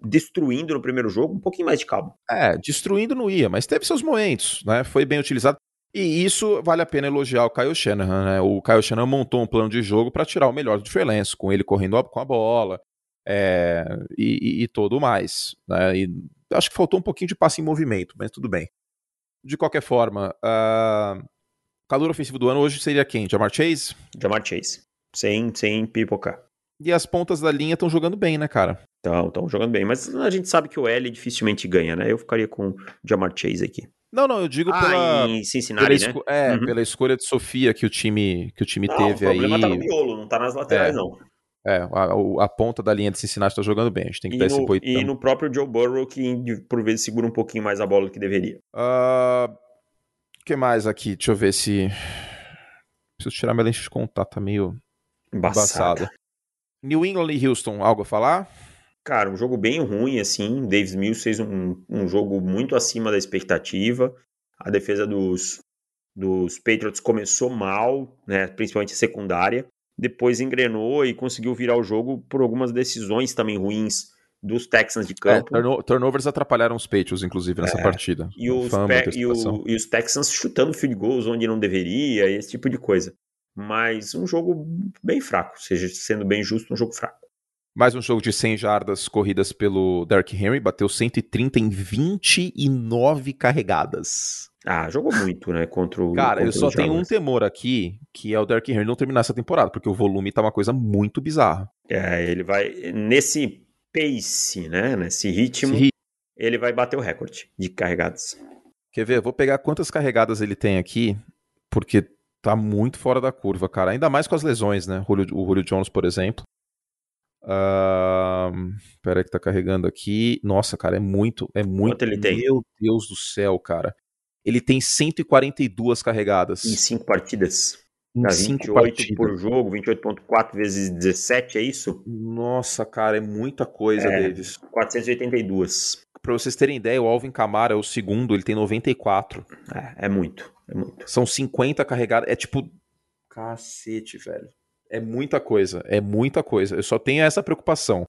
destruindo no primeiro jogo, um pouquinho mais de calma. É, destruindo não ia, mas teve seus momentos, né? Foi bem utilizado. E isso vale a pena elogiar o Kyle Shanahan, né? O Kyle Shanahan montou um plano de jogo para tirar o melhor do Trey Lance, com ele correndo com a bola é, e, e, e todo mais. Né? E acho que faltou um pouquinho de passe em movimento, mas tudo bem. De qualquer forma, uh, calor ofensivo do ano hoje seria quem? Jamar Chase? Jamar Chase. Sem, sem pipocar. E as pontas da linha estão jogando bem, né, cara? Estão, estão jogando bem. Mas a gente sabe que o L dificilmente ganha, né? Eu ficaria com o Jamar Chase aqui. Não, não, eu digo ah, pela. Em Cincinnati, pela né? É, uhum. pela escolha de Sofia que o time, que o time não, teve aí. O problema aí. tá no miolo, não tá nas laterais, é. não. É, a, a, ponta da linha de Cincinnati tá jogando bem. A gente tem que e dar no, esse boitão. E no próprio Joe Burrow, que por vezes segura um pouquinho mais a bola do que deveria. O uh, que mais aqui? Deixa eu ver se. Preciso tirar minha lente de contato, tá meio embaçada. embaçada. New England e Houston, algo a falar? Cara, um jogo bem ruim, assim. Davis Mills fez um, um jogo muito acima da expectativa. A defesa dos, dos Patriots começou mal, né, principalmente a secundária. Depois engrenou e conseguiu virar o jogo por algumas decisões também ruins dos Texans de é, campo. É, turnovers atrapalharam os Patriots, inclusive, nessa é, partida. E os, Fama, e, o, e os Texans chutando field goals onde não deveria, esse tipo de coisa. Mas um jogo bem fraco, seja sendo bem justo, um jogo fraco. Mais um jogo de 100 jardas corridas pelo Derrick Henry, bateu 130 em 29 carregadas. Ah, jogou muito, né? Contra o. Cara, contra eu só tenho um temor aqui, que é o Derrick Henry não terminar essa temporada, porque o volume tá uma coisa muito bizarra. É, ele vai. Nesse pace, né? Nesse ritmo, Esse ri- ele vai bater o recorde de carregadas. Quer ver? Eu vou pegar quantas carregadas ele tem aqui, porque tá muito fora da curva, cara. Ainda mais com as lesões, né? Julio- o Julio Jones, por exemplo. Ahn, Pera aí que tá carregando aqui. Nossa, cara, é muito, é muito. Quanto ele tem? Meu Deus do céu, cara. Ele tem 142 carregadas Em cinco partidas. em cinco 28 partidas. por jogo, 28,4 vezes 17, é isso? Nossa, cara, é muita coisa, É. Davis. 482. Pra vocês terem ideia, o Alvin Kamara é o segundo, ele tem 94. É, é muito, é muito. São 50 carregadas. É tipo. Cacete, velho. É muita coisa. É muita coisa. Eu só tenho essa preocupação.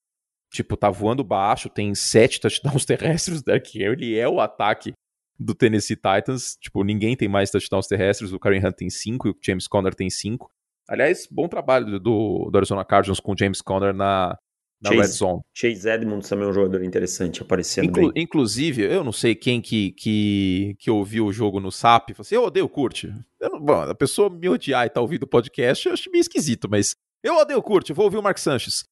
Tipo, tá voando baixo, tem sete touchdowns [LAUGHS] terrestres. Derrick Henry é o ataque do Tennessee Titans. Tipo, ninguém tem mais touchdowns terrestres. O Karen Hunt tem cinco e o James Conner tem cinco. Aliás, bom trabalho do, do Arizona Cardinals com o James Conner na, na Chase. Red Zone. Chase Edmonds também é um jogador interessante, aparecendo Inclu- bem. inclusive, eu não sei quem que, que, que ouviu o jogo no SAP, falou assim, eu odeio o Kurt. Eu não- bom, a pessoa me odiar e tá ouvindo o podcast, eu acho meio esquisito, mas eu odeio o Kurt, eu vou ouvir o Mark Sanches.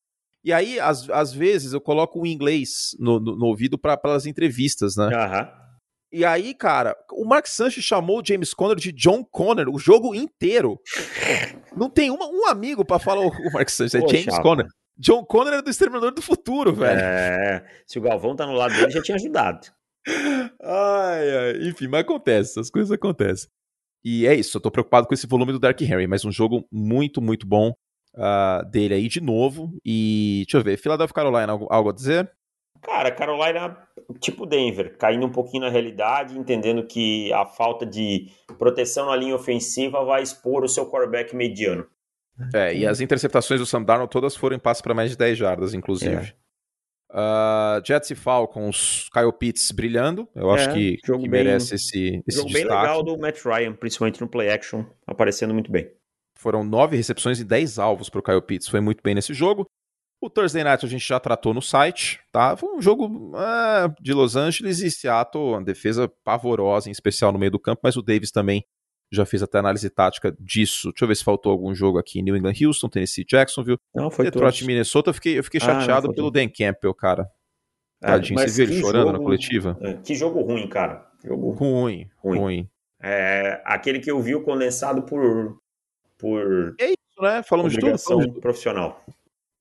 E aí, às, às vezes, eu coloco o inglês no, no, no ouvido para as entrevistas, né? Aham. E aí, cara, o Mark Sanchez chamou o James Conner de John Conner o jogo inteiro. Não tem uma- um amigo pra falar o, o Mark Sanchez, é Pô, James chapa. Conner. John Conner é do Exterminador do Futuro, velho. É, se o Galvão tá no lado dele, já tinha ajudado. Ai, ai, enfim, mas acontece, as coisas acontecem. E é isso, eu tô preocupado com esse volume do Dark Henry, mas um jogo muito, muito bom ah, dele aí de novo. E deixa eu ver, Philadelphia Carolina, algo, algo a dizer? Cara, Carolina, tipo Denver, caindo um pouquinho na realidade, entendendo que a falta de proteção na linha ofensiva vai expor o seu quarterback mediano. É, e as interceptações do Sam Darnold todas foram em passe para mais de 10 jardas, inclusive. Ah, Jets e Falcons, Kyle Pitts brilhando, eu acho É, que, bem- merece esse, esse Jogo bem destaque. legal do Matt Ryan, principalmente no play action, aparecendo muito bem. Foram nove recepções e 10 alvos pro Kyle Pitts. Foi muito bem nesse jogo. O Thursday Night a gente já tratou no site, tá? Foi um jogo ah, de Los Angeles e Seattle, uma defesa pavorosa, em especial no meio do campo, mas o Davis também já fez até análise tática disso. Deixa eu ver se faltou algum jogo aqui. New England, Houston, Tennessee, Jacksonville. Não, foi Detroit, todos. Minnesota. Eu fiquei, eu fiquei Ah, chateado foi pelo. Dan Campbell, cara. É, Tadinho. mas Você viu ele chorando na jogo- coletiva? É, Que jogo ruim, cara. Jogo Ruim, Ruim. ruim. É, aquele que eu vi o condensado por, por É isso, né? Falamos de tudo. falamos profissional.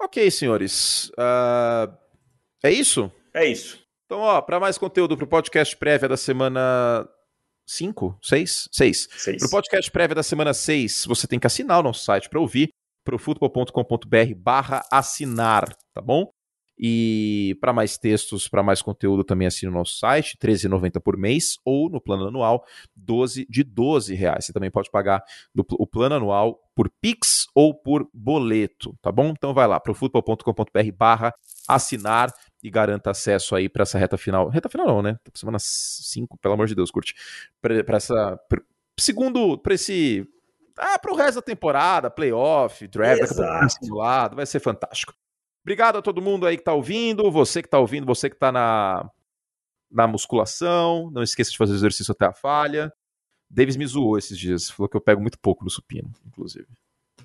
Ok, senhores. Ah, é isso? É isso. Então, ó, para mais conteúdo pro podcast prévia da semana 5, 6, 6. Seis. Pro podcast prévia da semana 6, você tem que assinar o nosso site para ouvir profutbol.com.br barra assinar, tá bom? E para mais textos, para mais conteúdo, também assine o nosso site, R$ 13,90 por mês, ou no plano anual, 12 de 12 reais. Você também pode pagar do o plano anual por Pix ou por boleto, tá bom? Então vai lá, profutbol.com.br barra assinar e garanta acesso aí para essa reta final. Reta final não, né? Semana 5, pelo amor de Deus, curte. Para essa. Pra, segundo, para esse. Ah, para o resto da temporada, playoff, draft, daqui a pouco vai ser fantástico. Obrigado a todo mundo aí que tá ouvindo, você que tá ouvindo, você que tá na, na musculação, não esqueça de fazer exercício até a falha. Davis me zoou esses dias, falou que eu pego muito pouco no supino, inclusive.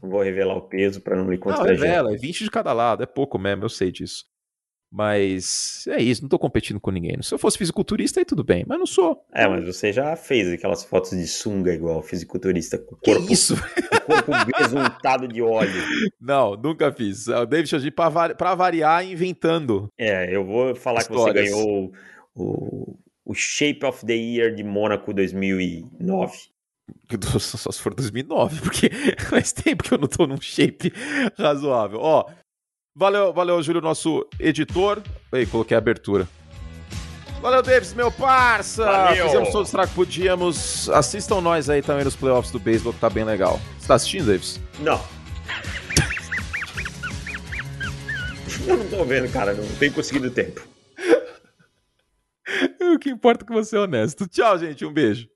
Não vou revelar o peso para não Não, constranger. revela, é 20 de cada lado, é pouco mesmo, eu sei disso. Mas é isso, não tô competindo com ninguém. Se eu fosse fisiculturista, aí tudo bem, mas não sou. É, mas você já fez aquelas fotos de sunga igual fisiculturista, com o Que corpo, isso? o corpo resultado de óleo. [LAUGHS] Não, nunca fiz. O David Chodin, pra, vari- pra variar, inventando. É, eu vou falar que Histórias. você ganhou o, o Shape of the Year de Mônaco 2009. [LAUGHS] Só se for 2009, porque [LAUGHS] faz tempo que eu não tô num shape razoável. Ó, valeu, valeu, Júlio, nosso editor. Ei, coloquei a abertura. Valeu, Davis, meu parça! Valeu. Fizemos todo o estrago que podíamos. Assistam nós aí também nos playoffs do beisebol, que tá bem legal. Você tá assistindo, Davis? Não. eu não tô vendo, cara, não tenho conseguido tempo. [LAUGHS] O que importa é que você é honesto. Tchau, gente. Um beijo.